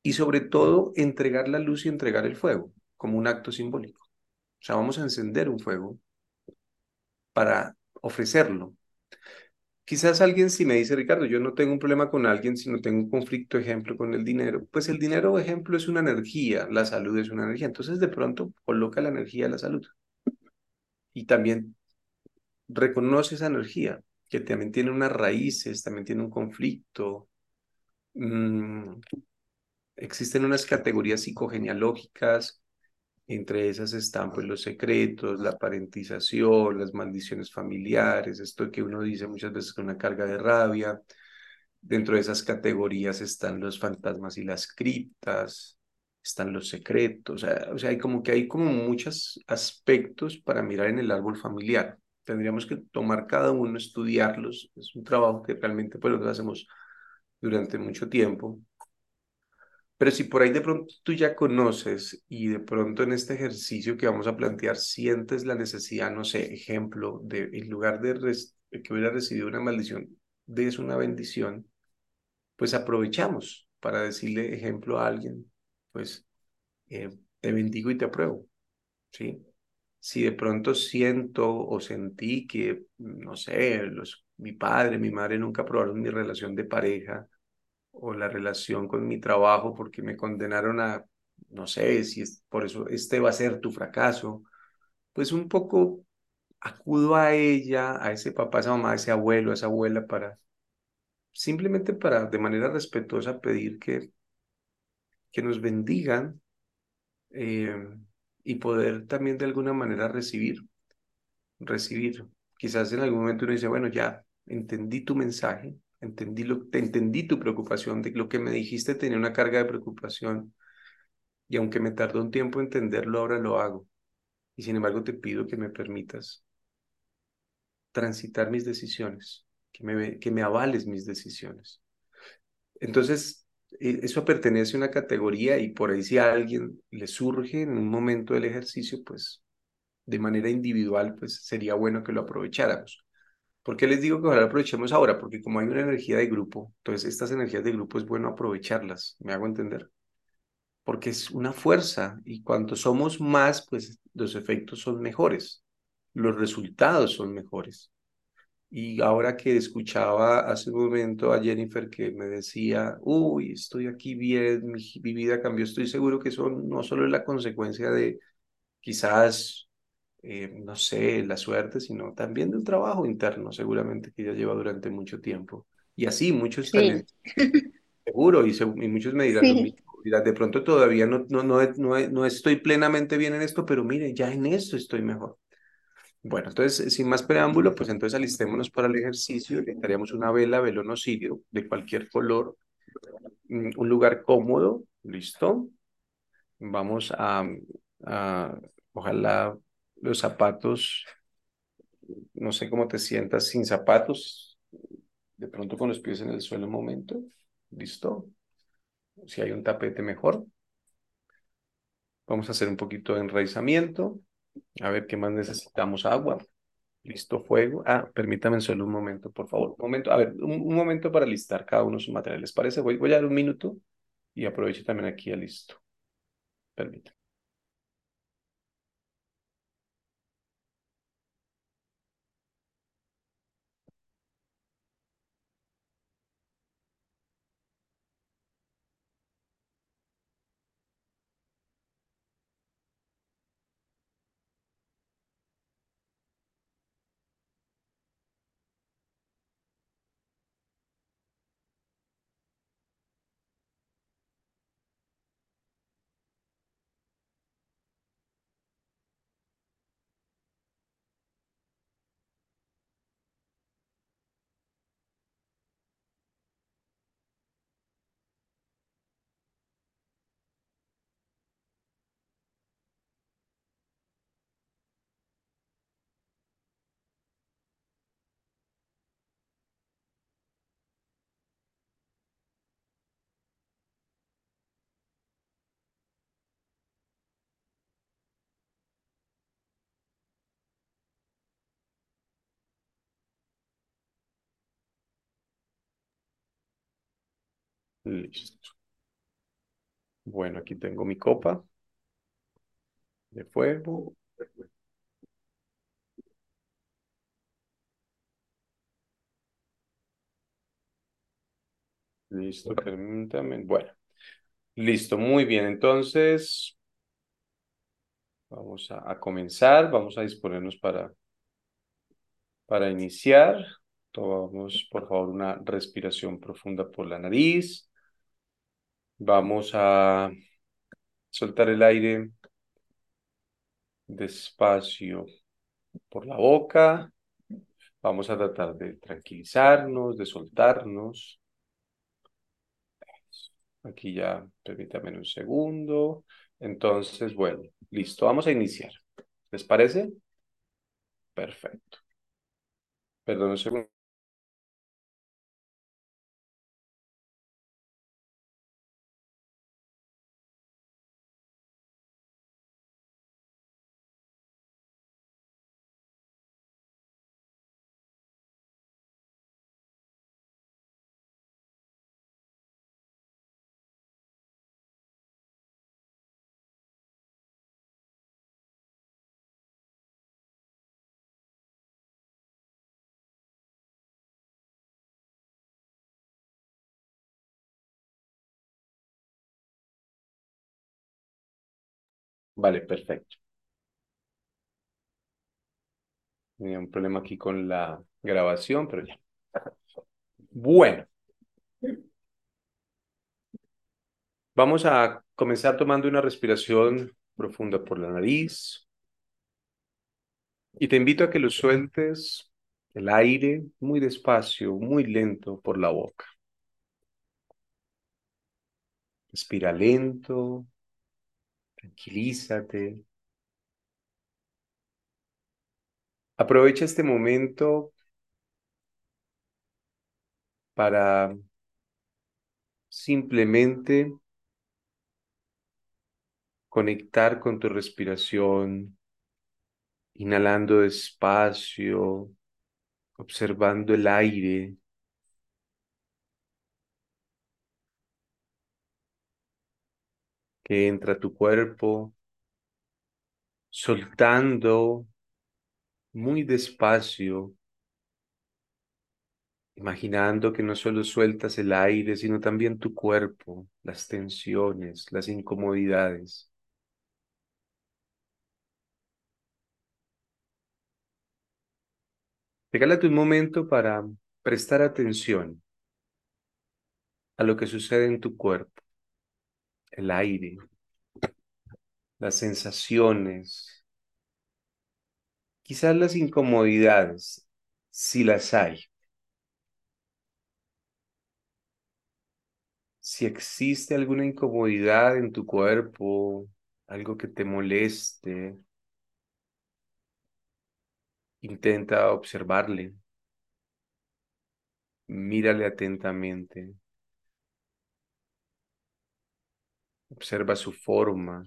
Y sobre todo, entregar la luz y entregar el fuego como un acto simbólico. O sea, vamos a encender un fuego para ofrecerlo. Quizás alguien si me dice, Ricardo, yo no tengo un problema con alguien, sino tengo un conflicto, ejemplo, con el dinero. Pues el dinero, ejemplo, es una energía, la salud es una energía. Entonces, de pronto, coloca la energía a la salud. Y también reconoce esa energía, que también tiene unas raíces, también tiene un conflicto. Mm, existen unas categorías psicogenealógicas entre esas están pues los secretos, la parentización, las maldiciones familiares, esto que uno dice muchas veces con una carga de rabia. Dentro de esas categorías están los fantasmas y las criptas, están los secretos, o sea, hay como que hay como muchos aspectos para mirar en el árbol familiar. Tendríamos que tomar cada uno, estudiarlos. Es un trabajo que realmente pues lo hacemos durante mucho tiempo. Pero si por ahí de pronto tú ya conoces y de pronto en este ejercicio que vamos a plantear sientes la necesidad, no sé, ejemplo, de en lugar de, que hubiera recibido una maldición, des una bendición, pues aprovechamos para decirle ejemplo a alguien, pues eh, te bendigo y te apruebo, ¿sí? Si de pronto siento o sentí que, no sé, los, mi padre, mi madre nunca aprobaron mi relación de pareja, o la relación con mi trabajo porque me condenaron a, no sé, si es por eso este va a ser tu fracaso, pues un poco acudo a ella, a ese papá, a esa mamá, a ese abuelo, a esa abuela para, simplemente para de manera respetuosa pedir que, que nos bendigan eh, y poder también de alguna manera recibir, recibir. Quizás en algún momento uno dice, bueno, ya entendí tu mensaje, entendí, lo, te entendí tu preocupación, de lo que me dijiste tenía una carga de preocupación Y aunque me tardó un tiempo entenderlo, ahora lo hago. Y sin embargo te pido que me permitas transitar mis decisiones, que me, que me avales mis decisiones. Entonces, e, eso pertenece a una categoría y por ahí si a alguien le surge en un momento del ejercicio, pues de manera individual, pues sería bueno que lo aprovecháramos. ¿Por qué les digo que ojalá aprovechemos ahora? Porque como hay una energía de grupo, entonces estas energías de grupo es bueno aprovecharlas, ¿me hago entender? Porque es una fuerza y cuanto somos más, pues los efectos son mejores, los resultados son mejores. Y ahora que escuchaba hace un momento a Jennifer que me decía, uy, estoy aquí bien, mi, mi vida cambió, estoy seguro que eso no solo es la consecuencia de quizás eh, no sé, la suerte, sino también del trabajo interno, seguramente que ya lleva durante mucho tiempo. Y así, muchos Sí. también, <laughs> seguro, y, seg- y muchos me dirán Sí. de pronto todavía no, no, no, no, no estoy plenamente bien en esto, pero mire, ya en esto estoy mejor. Bueno, entonces, sin más preámbulo, pues entonces alistémonos para el ejercicio. Necesitaríamos una vela, velón o cirio de cualquier color, mm, un lugar cómodo, ¿listo? Vamos a, a ojalá los zapatos, no sé cómo te sientas sin zapatos, de pronto con los pies en el suelo un momento, ¿listo? Si hay un tapete mejor. Vamos a hacer un poquito de enraizamiento, a ver qué más necesitamos, agua, listo, fuego. Ah, permítame solo un momento, por favor, un momento, a ver, un, un momento para listar cada uno de sus materiales, ¿parece? Voy, voy a dar un minuto y aprovecho también aquí a listo. Permítame. Listo. Bueno, aquí tengo mi copa de fuego. Listo, permítame. Bueno, listo, muy bien. Entonces, vamos a, a comenzar. Vamos a disponernos para, para iniciar. Tomamos, por favor, una respiración profunda por la nariz. Vamos a soltar el aire despacio por la boca. Vamos a tratar de tranquilizarnos, de soltarnos. Aquí ya, permítame un segundo. Entonces, bueno, listo, vamos a iniciar. ¿Les parece? Perfecto. Perdón un segundo. Vale, perfecto. Tenía un problema aquí con la grabación, pero ya. Bueno. Vamos a comenzar tomando una respiración profunda por la nariz. Y te invito a que lo sueltes el aire muy despacio, muy lento por la boca. Respira lento, Tranquilízate. Aprovecha este momento para simplemente conectar con tu respiración, inhalando despacio, observando el aire. Que entra a tu cuerpo, soltando muy despacio, imaginando que no solo sueltas el aire, sino también tu cuerpo, las tensiones, las incomodidades. Regálate un momento para prestar atención a lo que sucede en tu cuerpo, el aire, las sensaciones, quizás las incomodidades, si las hay. Si existe alguna incomodidad en tu cuerpo, algo que te moleste, intenta observarle. Mírale atentamente. Observa su forma.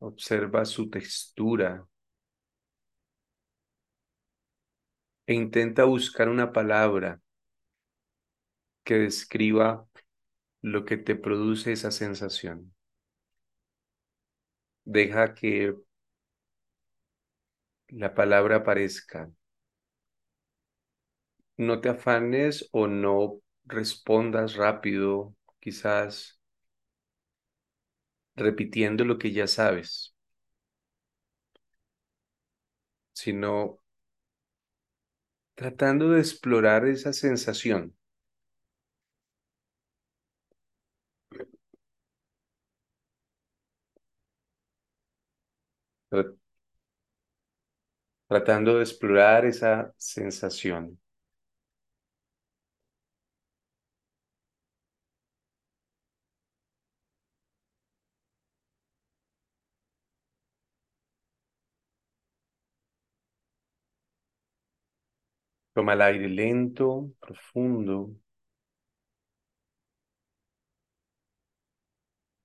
Observa su textura. E intenta buscar una palabra que describa lo que te produce esa sensación. Deja que la palabra aparezca. No te afanes o no respondas rápido, quizás repitiendo lo que ya sabes, sino tratando de explorar esa sensación. Tratando de explorar esa sensación. Toma el aire lento, profundo.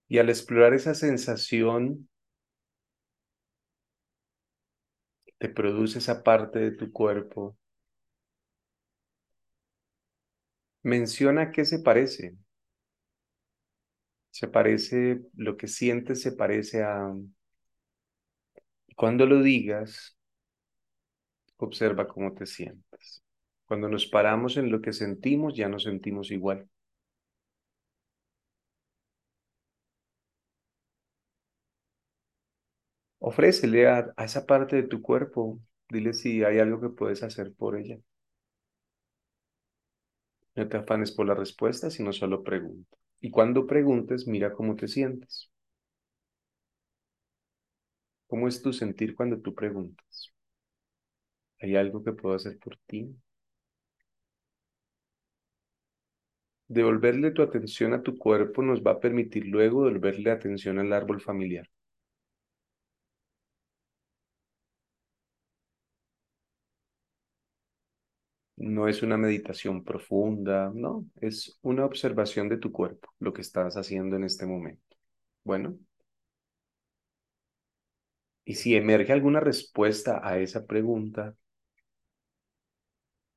Y al explorar esa sensación, te produce esa parte de tu cuerpo. Menciona qué se parece. Se parece, lo que sientes se parece a... Cuando lo digas, observa cómo te sientes. Cuando nos paramos en lo que sentimos, ya nos sentimos igual. Ofrécele a, esa parte de tu cuerpo, dile si hay algo que puedes hacer por ella. No te afanes por la respuesta, sino solo pregunta. Y cuando preguntes, mira cómo te sientes. ¿Cómo es tu sentir cuando tú preguntas? ¿Hay algo que puedo hacer por ti? Devolverle tu atención a tu cuerpo nos va a permitir luego devolverle atención al árbol familiar. No es una meditación profunda, no, es una observación de tu cuerpo, lo que estás haciendo en este momento. Bueno. Y si emerge alguna respuesta a esa pregunta,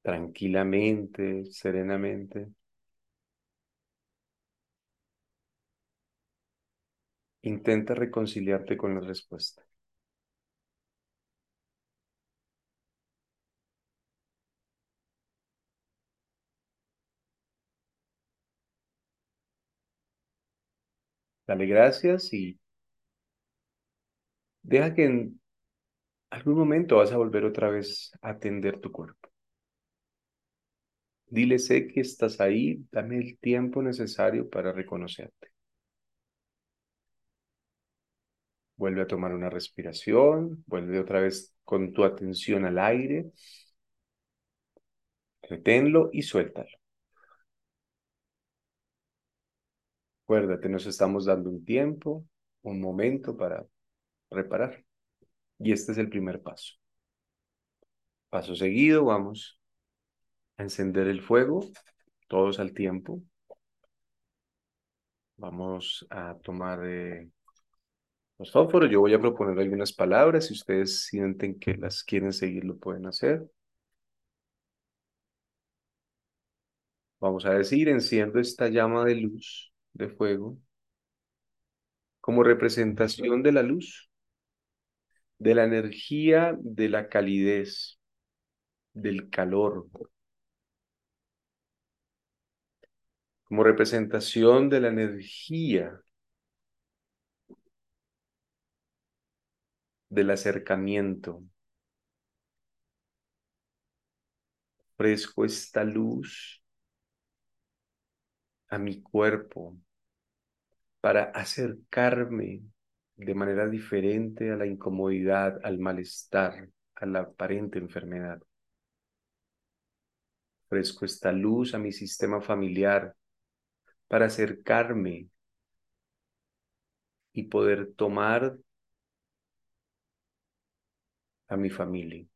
tranquilamente, serenamente, intenta reconciliarte con la respuesta. Dale gracias y deja que en algún momento vas a volver otra vez a atender tu cuerpo. Dile, sé que estás ahí, dame el tiempo necesario para reconocerte. Vuelve a tomar una respiración, vuelve otra vez con tu atención al aire. Reténlo y suéltalo. Acuérdate, nos estamos dando un tiempo, un momento para reparar. Y este es el primer paso. Paso seguido, vamos a encender el fuego, todos al tiempo. Vamos a tomar eh, los fósforos. Yo voy a proponer algunas palabras. Si ustedes sienten que las quieren seguir, lo pueden hacer. Vamos a decir, enciendo esta llama de luz, de fuego, como representación de la luz, de la energía, de la calidez, del calor, como representación de la energía, del acercamiento. Ofrezco esta luz a mi cuerpo para acercarme de manera diferente a la incomodidad, al malestar, a la aparente enfermedad. Ofrezco esta luz a mi sistema familiar para acercarme y poder tomar a mi familia.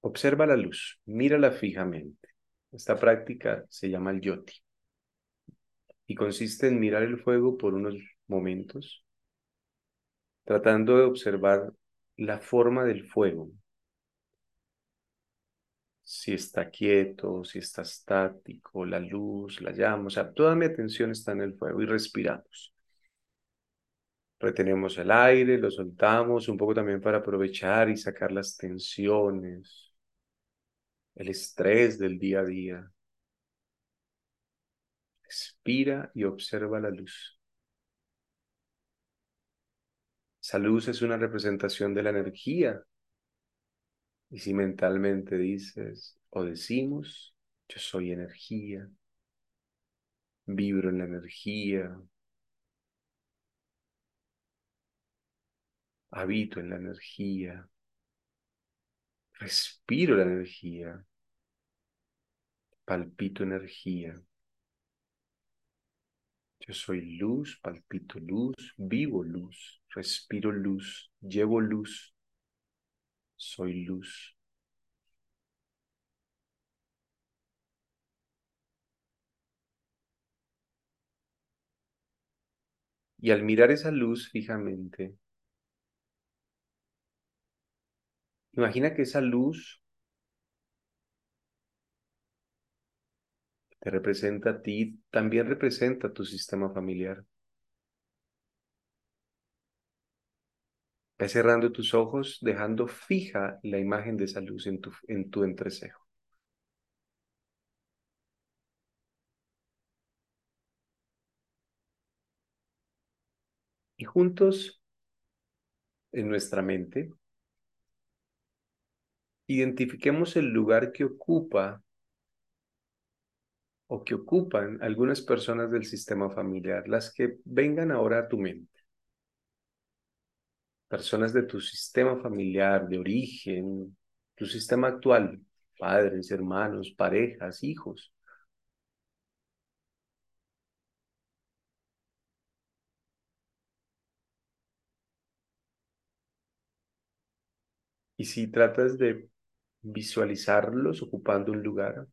Observa la luz, mírala fijamente. Esta práctica se llama el yoti y consiste en mirar el fuego por unos momentos, tratando de observar la forma del fuego. Si está quieto, si está estático, la luz, la llama, o sea, toda mi atención está en el fuego y respiramos. Retenemos el aire, lo soltamos un poco también para aprovechar y sacar las tensiones, el estrés del día a día. Respira y observa la luz. Esa luz es una representación de la energía. Y si mentalmente dices o decimos, yo soy energía, vibro en la energía, habito en la energía, respiro la energía, palpito energía. Yo soy luz, palpito luz, vivo luz, respiro luz, llevo luz, soy luz. Y al mirar esa luz fijamente, imagina que esa luz te representa a ti, también representa tu sistema familiar. Ve cerrando tus ojos, dejando fija la imagen de esa luz en tu, en tu entrecejo. Y juntos, en nuestra mente, identifiquemos el lugar que ocupa o que ocupan algunas personas del sistema familiar, las que vengan ahora a tu mente. Personas de tu sistema familiar, de origen, tu sistema actual, padres, hermanos, parejas, hijos. Y si tratas de visualizarlos ocupando un lugar,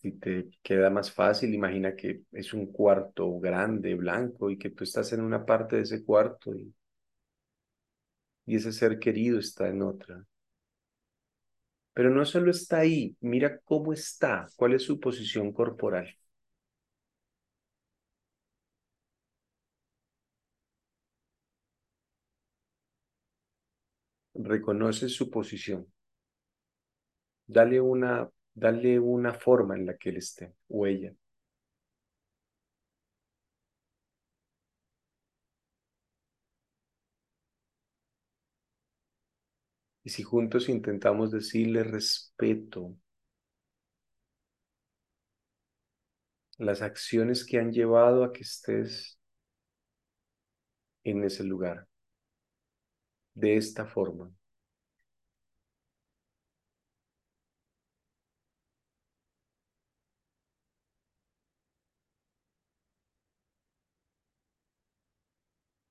si te queda más fácil, imagina que es un cuarto grande, blanco, y que tú estás en una parte de ese cuarto y, y ese ser querido está en otra. Pero no solo está ahí, mira cómo está, cuál es su posición corporal. Reconoce su posición. Dale una Dale una forma en la que él esté o ella. Y si juntos intentamos decirle respeto las acciones que han llevado a que estés en ese lugar, de esta forma.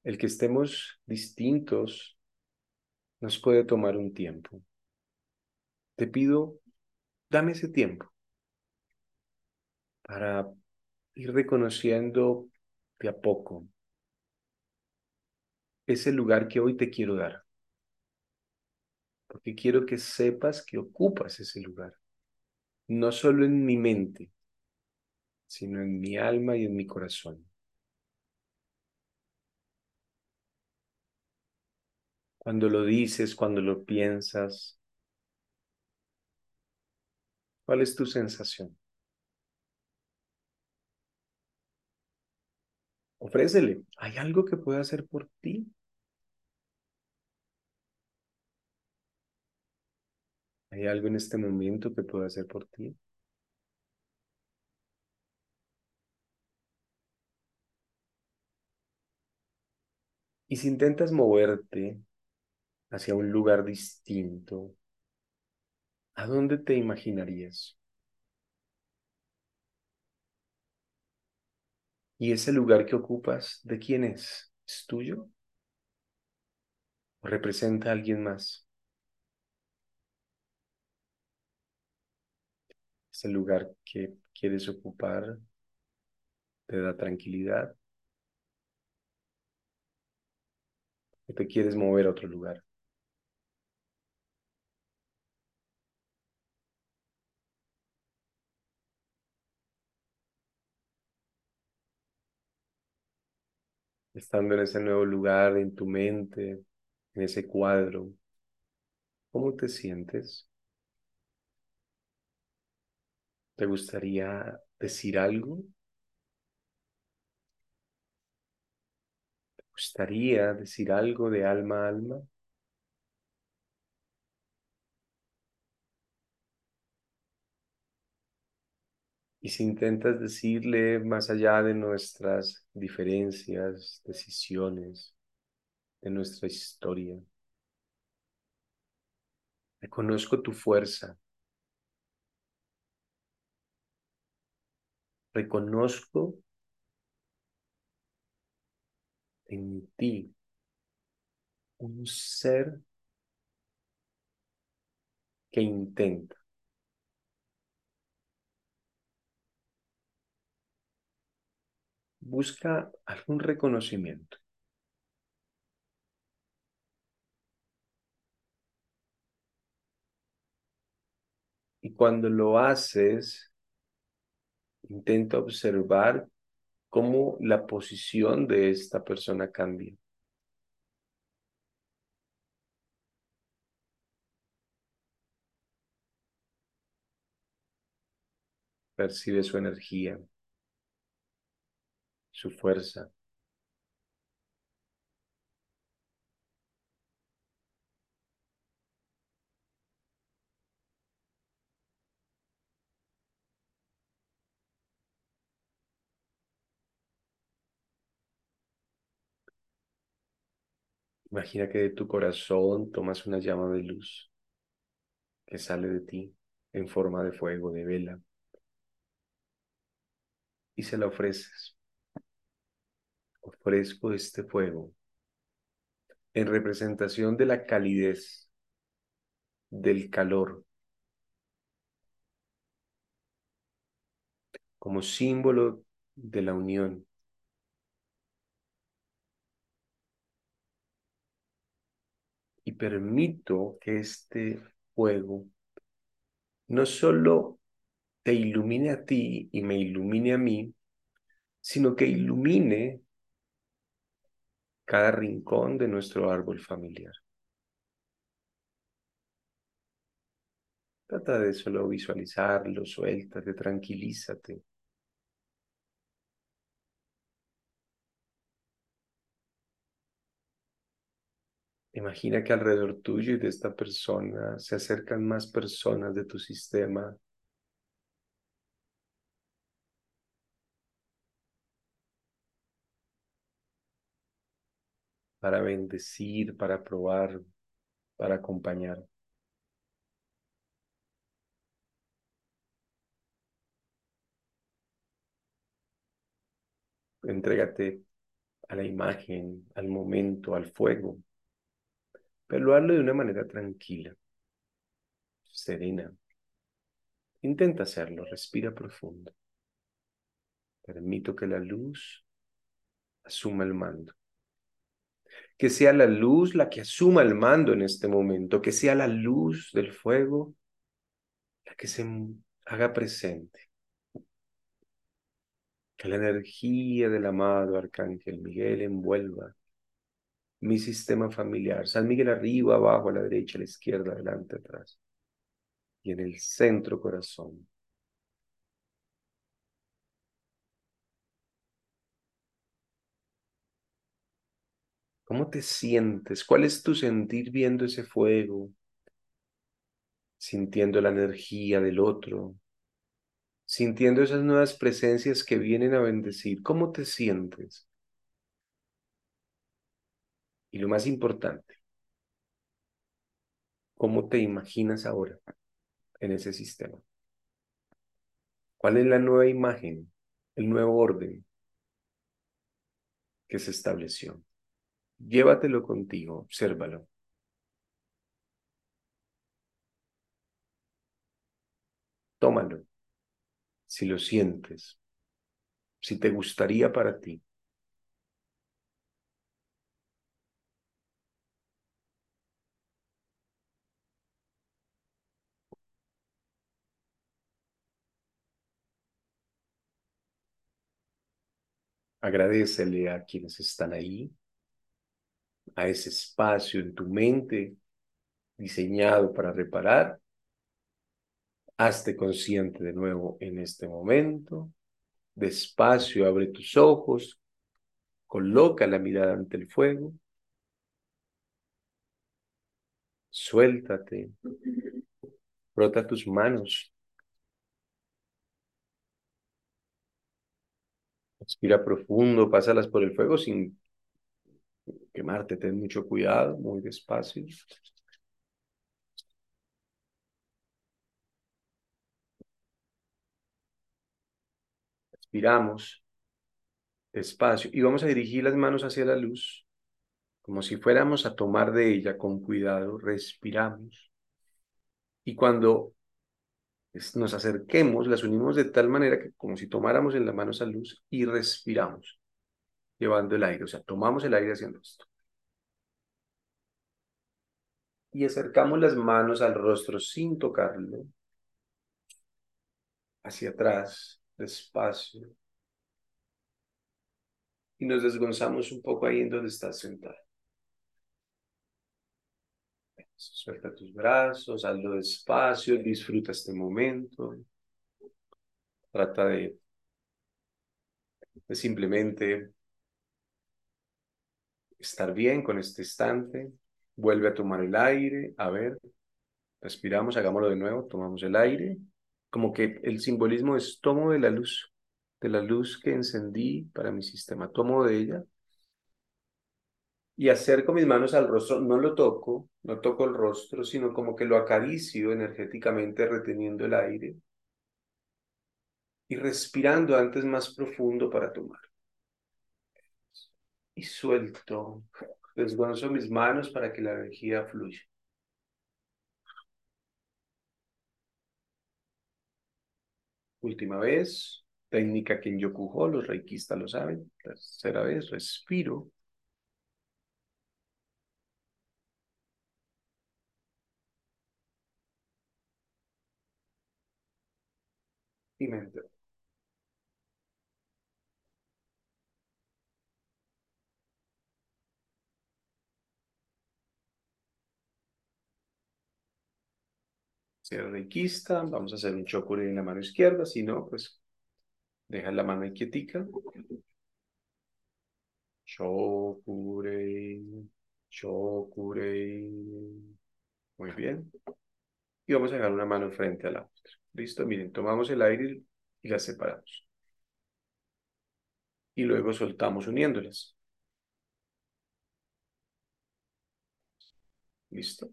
El que estemos distintos nos puede tomar un tiempo. Te pido, dame ese tiempo para ir reconociendo de a poco ese lugar que hoy te quiero dar. Porque quiero que sepas que ocupas ese lugar. No solo en mi mente, sino en mi alma y en mi corazón. Cuando lo dices, cuando lo piensas, ¿cuál es tu sensación? Ofrécele. ¿Hay algo que pueda hacer por ti? ¿Hay algo en este momento que pueda hacer por ti? Y si intentas moverte hacia un lugar distinto, ¿a dónde te imaginarías? ¿Y ese lugar que ocupas, de quién es? ¿Es tuyo? ¿O representa a alguien más? Ese lugar que quieres ocupar te da tranquilidad. ¿O te quieres mover a otro lugar? Estando en ese nuevo lugar, en tu mente, en ese cuadro, ¿cómo te sientes? ¿Te gustaría decir algo? ¿Te gustaría decir algo de alma a alma? Y si intentas decirle más allá de nuestras diferencias, decisiones, de nuestra historia, reconozco tu fuerza, reconozco en ti un ser que intenta busca algún reconocimiento. Y cuando lo haces, intenta observar cómo la posición de esta persona cambia. Percibe su energía su fuerza. Imagina que de tu corazón tomas una llama de luz que sale de ti en forma de fuego, de vela, y se la ofreces ofrezco este fuego en representación de la calidez, del calor, como símbolo de la unión. Y permito que este fuego no solo te ilumine a ti y me ilumine a mí, sino que ilumine cada rincón de nuestro árbol familiar. Trata de solo visualizarlo, suéltate, tranquilízate. Imagina que alrededor tuyo y de esta persona se acercan más personas de tu sistema para bendecir, para probar, para acompañar. Entrégate a la imagen, al momento, al fuego, pero hazlo de una manera tranquila, serena. Intenta hacerlo, respira profundo. Permito que la luz asuma el mando. Que sea la luz la que asuma el mando en este momento, que sea la luz del fuego la que se haga presente. Que la energía del amado Arcángel Miguel envuelva mi sistema familiar. San Miguel arriba, abajo, a la derecha, a la izquierda, adelante, atrás. Y en el centro corazón. ¿Cómo te sientes? ¿Cuál es tu sentir viendo ese fuego? Sintiendo la energía del otro, sintiendo esas nuevas presencias que vienen a bendecir. ¿Cómo te sientes? Y lo más importante, ¿cómo te imaginas ahora en ese sistema? ¿Cuál es la nueva imagen, el nuevo orden que se estableció? Llévatelo contigo, obsérvalo. Tómalo si lo sientes, si te gustaría para ti. Agradecele a quienes están ahí, a ese espacio en tu mente diseñado para reparar Hazte consciente de nuevo en este momento. Despacio, abre tus ojos. Coloca la mirada ante el fuego. Suéltate. Frota tus manos. Respira profundo, pásalas por el fuego sin quemarte. Ten mucho cuidado, muy despacio. Respiramos despacio y vamos a dirigir las manos hacia la luz, como si fuéramos a tomar de ella con cuidado. Respiramos. Y cuando nos acerquemos, las unimos de tal manera que como si tomáramos en la mano esa luz y respiramos, llevando el aire. O sea, tomamos el aire haciendo esto. Y acercamos las manos al rostro sin tocarlo, hacia atrás, despacio. Y nos desgonzamos un poco ahí en donde estás sentado. Suelta tus brazos, hazlo despacio, disfruta este momento. Trata de, de simplemente estar bien con este instante. Vuelve a tomar el aire. A ver, respiramos, hagámoslo de nuevo. Tomamos el aire como que el simbolismo es tomo de la luz, de la luz que encendí para mi sistema, tomo de ella y acerco mis manos al rostro, no lo toco, no toco el rostro, sino como que lo acaricio energéticamente reteniendo el aire y respirando antes más profundo para tomar. Y suelto, desguanzo mis manos para que la energía fluya. Última vez, técnica Kenyokuho, los reikistas lo saben. Tercera vez, respiro. Y mente. Si reikista, vamos a hacer un chokure en la mano izquierda, si no, pues deja la mano quietica. Chokure, chokure. Muy bien. Y vamos a dejar una mano frente a la otra. ¿Listo? Miren, tomamos el aire y las separamos. Y luego soltamos uniéndolas. ¿Listo?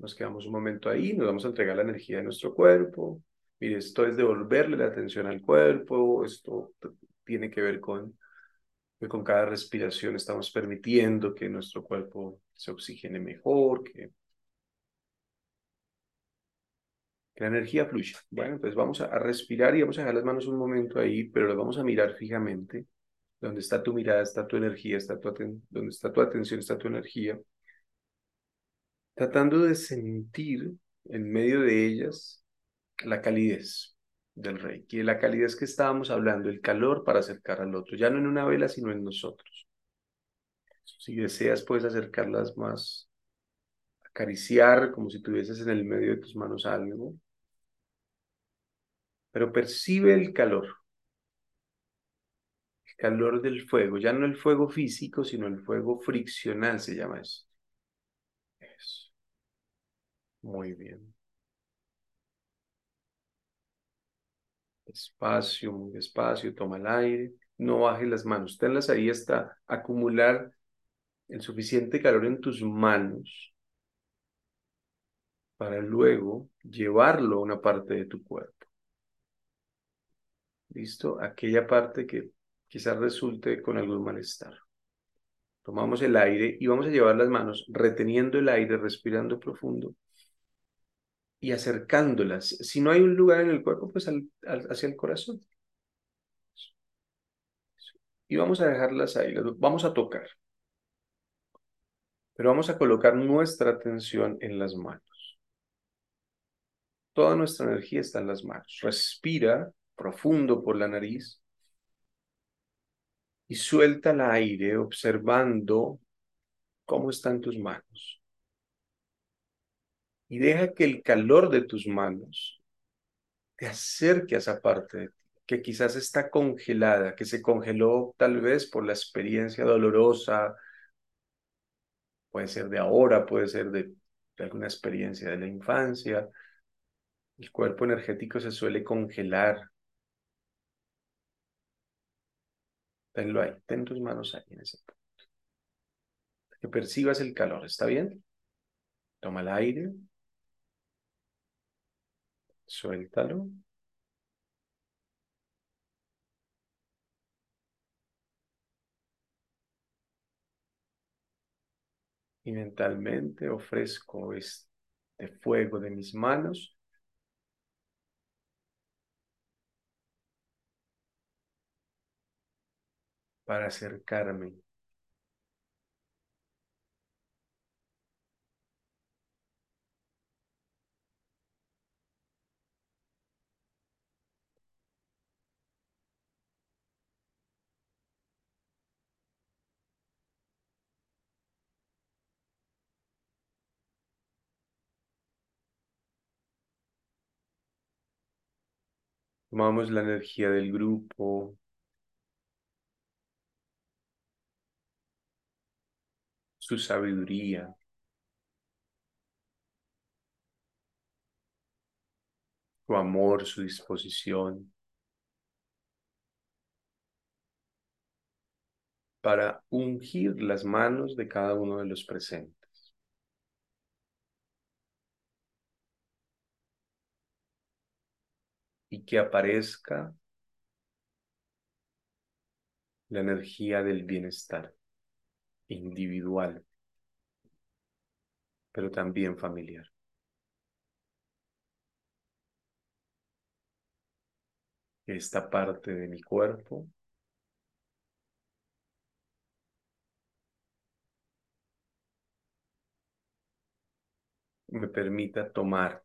Nos quedamos un momento ahí, nos vamos a entregar la energía de nuestro cuerpo. Mire, esto es devolverle la atención al cuerpo, esto tiene que ver con que con cada respiración estamos permitiendo que nuestro cuerpo se oxigene mejor, que, la energía fluya. Bueno, entonces vamos a, respirar y vamos a dejar las manos un momento ahí, pero las vamos a mirar fijamente. Donde está tu mirada, está tu energía, está tu donde está tu atención, está tu energía. Tratando de sentir en medio de ellas la calidez del Reiki, la calidez que estábamos hablando, el calor para acercar al otro, ya no en una vela, sino en nosotros. Si deseas, puedes acercarlas más, acariciar como si tuvieses en el medio de tus manos algo, pero percibe el calor, el calor del fuego, ya no el fuego físico, sino el fuego friccional se llama eso. Eso. Muy bien. Despacio, muy despacio, toma el aire, no bajes las manos, tenlas ahí hasta acumular el suficiente calor en tus manos para luego llevarlo a una parte de tu cuerpo. ¿Listo? Aquella parte que quizás resulte con algún malestar. Tomamos el aire y vamos a llevar las manos reteniendo el aire, respirando profundo y acercándolas. Si no hay un lugar en el cuerpo, pues hacia el corazón. Y vamos a dejarlas ahí, vamos a tocar. Pero vamos a colocar nuestra atención en las manos. Toda nuestra energía está en las manos. Respira profundo por la nariz y suelta el aire observando cómo están tus manos. Y deja que el calor de tus manos te acerque a esa parte de ti, que quizás está congelada, que se congeló tal vez por la experiencia dolorosa, puede ser de ahora, puede ser de, de alguna experiencia de la infancia. El cuerpo energético se suele congelar. Tenlo ahí, ten tus manos ahí en ese punto. Que percibas el calor, ¿está bien? Toma el aire. Suéltalo. Y mentalmente ofrezco este fuego de mis manos para acercarme Tomamos la energía del grupo, su sabiduría, su amor, su disposición. Para ungir las manos de cada uno de los presentes. Que aparezca la energía del bienestar individual, pero también familiar. Esta parte de mi cuerpo me permita tomar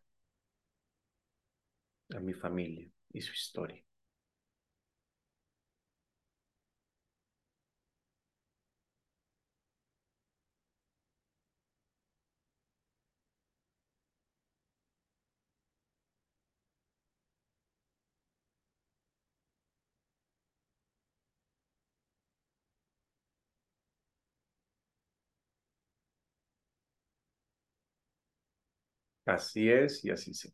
a mi familia y su historia. Así es y así se.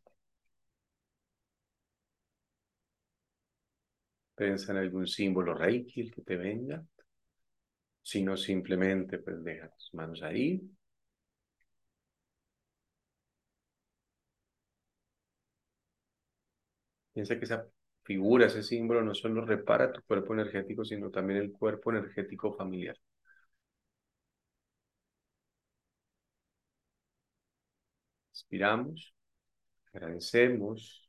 Piensa en algún símbolo Reiki el que te venga. Si no, simplemente pues deja tus manos ahí. Piensa que esa figura, ese símbolo no solo repara tu cuerpo energético, sino también el cuerpo energético familiar. Inspiramos, agradecemos,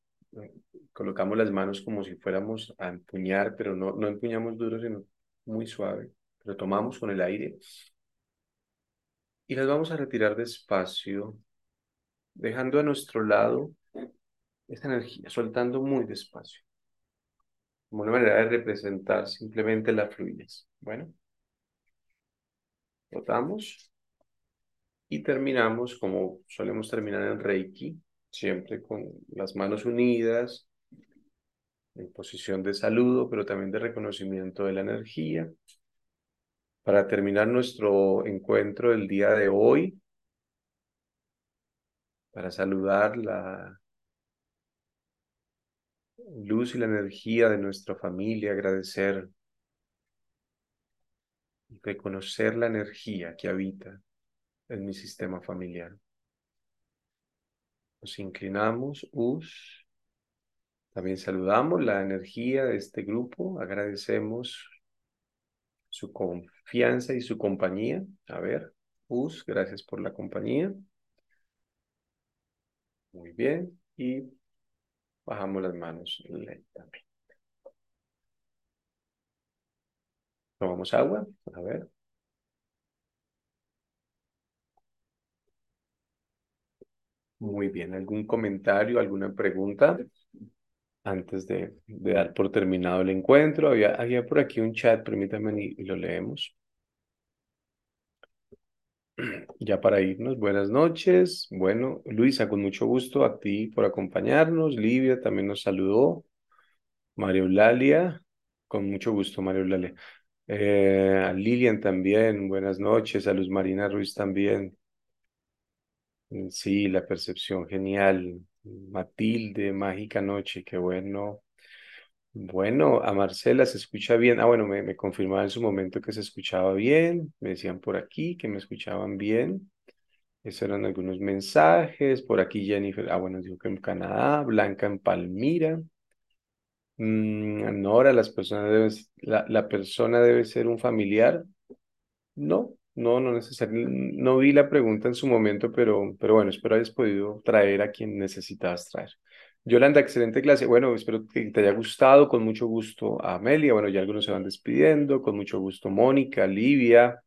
colocamos las manos como si fuéramos a empuñar, pero no, no empuñamos duro, sino muy suave. Pero tomamos con el aire y las vamos a retirar despacio, dejando a nuestro lado esta energía, soltando muy despacio, como una manera de representar simplemente la fluidez. Bueno, botamos y terminamos como solemos terminar en Reiki, siempre con las manos unidas, en posición de saludo, pero también de reconocimiento de la energía. Para terminar nuestro encuentro del día de hoy, para saludar la luz y la energía de nuestra familia, agradecer y reconocer la energía que habita en mi sistema familiar. Nos inclinamos, us. También saludamos la energía de este grupo, agradecemos su confianza y su compañía. A ver, us, gracias por la compañía. Muy bien, y bajamos las manos lentamente. Tomamos agua, a ver. Muy bien, ¿algún comentario, alguna pregunta? Antes de, dar por terminado el encuentro, había, había por aquí un chat, permítanme y, y lo leemos. <clears throat> Ya para irnos, buenas noches. Bueno, Luisa, con mucho gusto a ti por acompañarnos. Livia también nos saludó. María Eulalia, con mucho gusto, María Eulalia. Eh, a Lilian también, buenas noches. A Luz Marina Ruiz también. Mm, Sí, la percepción genial. Matilde, mágica noche, qué bueno. Bueno, a Marcela se escucha bien. Ah, bueno, me, me confirmaba en su momento que se escuchaba bien. Me decían por aquí que me escuchaban bien. Esos eran algunos mensajes. Por aquí Jennifer, ah, bueno, dijo que en Canadá. Blanca en Palmira. Mm, Nora, las personas la, la persona debe ser un familiar. No, no, no necesariamente. No vi la pregunta en su momento, pero, pero bueno, espero hayas podido traer a quien necesitabas traer. Yolanda, excelente clase. Bueno, espero que te haya gustado. Con mucho gusto a Amelia. Bueno, ya algunos se van despidiendo. Con mucho gusto Mónica, Livia.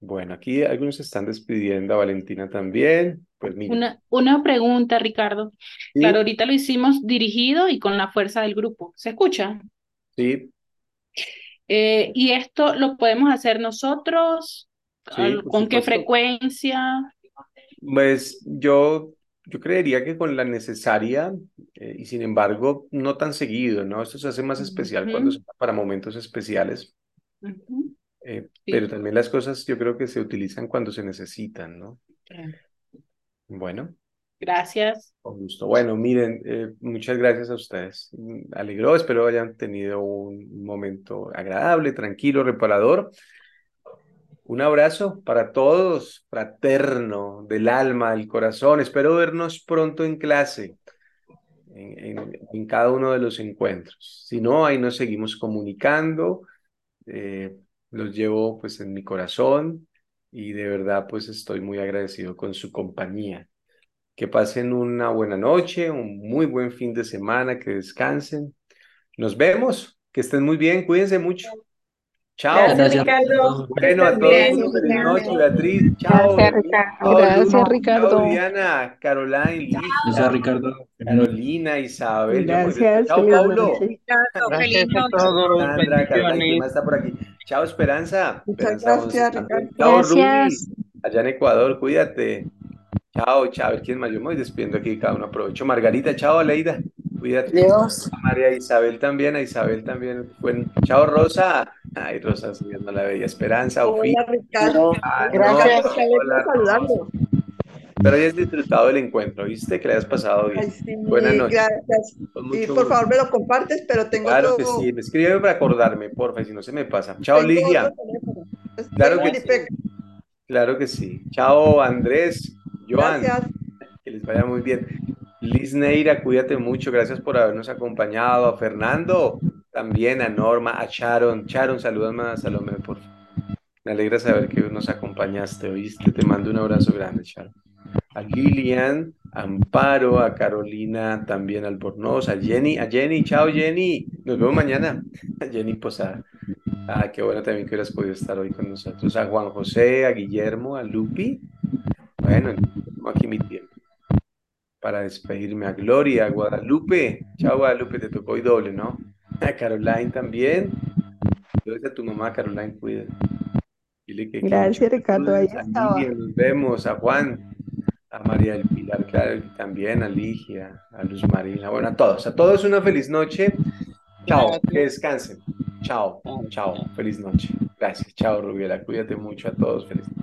Bueno, aquí algunos se están despidiendo. A Valentina también. Pues mira, Una, una pregunta, Ricardo. sí, Claro, ahorita lo hicimos dirigido y con la fuerza del grupo. ¿Se escucha? sí, Eh, ¿y esto lo podemos hacer nosotros? Sí, ¿Con qué frecuencia? Pues yo, yo creería que con la necesaria eh, y sin embargo no tan seguido, ¿no? Esto se hace más especial cuando Ujú, se para momentos especiales, eh, pero también las cosas yo creo que se utilizan cuando se necesitan, ¿no? claro. Bueno, Gracias. con gusto. Bueno, miren, eh, muchas gracias a ustedes. Mm, Alegró, espero hayan tenido un momento agradable, tranquilo, reparador. Un abrazo para todos, fraterno, del alma, del corazón. Espero vernos pronto en clase, en, cada uno de los encuentros. Si no, ahí nos seguimos comunicando. eh, los llevo pues en mi corazón y de verdad pues estoy muy agradecido con su compañía. Que pasen una buena noche, un muy buen fin de semana, que descansen. Nos vemos, que estén muy bien, cuídense mucho. Chao. Gracias, Ricardo. Bueno, a todos feliz noche. Beatriz. Chao. Gracias, Ricardo. Chao, Gracias. Diana, Caroline, Lisa, Gracias, Ricardo. Carolina, Isabel. Gracias, Chao, noche. Feliz noche. Sandra, Caroline, ¿quién bendiciones. más está por aquí? Chao, Esperanza. Muchas gracias. Ricardo. Chao. Gracias. Allá en Ecuador, cuídate. Chao, chao. A ver, ¿quién más? Yo me voy despidiendo aquí, cada uno aprovecho. Margarita, chao, Aleida. Cuídate. Dios. A María Isabel también, a Isabel también. Bueno, chao, Rosa. Ay, Rosa, subiendo la bella Esperanza. Ofi. Hola, Ricardo. Ah, no, Gracias. hola, saludando. Espero hayas disfrutado del encuentro, ¿viste? Que le hayas pasado bien. Ay, sí, Buenas noches. gracias. Y por gusto. favor me lo compartes, pero tengo Claro que sí. Escríbeme para acordarme, porfa, y si no se me pasa. Chao, tengo. Es Claro que Winnipeg. Claro que sí. Chao, Andrés, Joan. Gracias. Que les vaya muy bien. Liz Neira, cuídate mucho, gracias por habernos acompañado. A Fernando, también a Norma, a Sharon. Sharon, salúdame a Salomé, por favor. Me alegra saber que nos acompañaste, ¿oíste? Te mando un abrazo grande, Sharon. A Lilian, a Amparo, a Carolina, también Albornoz, a Jenny, a Jenny, chao Jenny, nos vemos mañana. A <laughs> Jenny Posada. Ah, qué bueno también que hubieras podido estar hoy con nosotros. A Juan José, a Guillermo, a Lupi. Bueno, aquí mi tiempo para despedirme. A Gloria, a Guadalupe. Chao Guadalupe, te tocó hoy doble, ¿no? A Caroline también. Entonces a tu mamá, Caroline, cuida. Dile que, Gracias, Ricardo, ahí estaba. Nos vemos. A Juan, a María del Pilar, claro, y también a Ligia, a Luz Marina. Bueno, a todos. A todos una feliz noche. Chao, que descansen. Chao, chao. Feliz noche. Gracias. Chao, Rubiela. Cuídate mucho a todos. Feliz noche.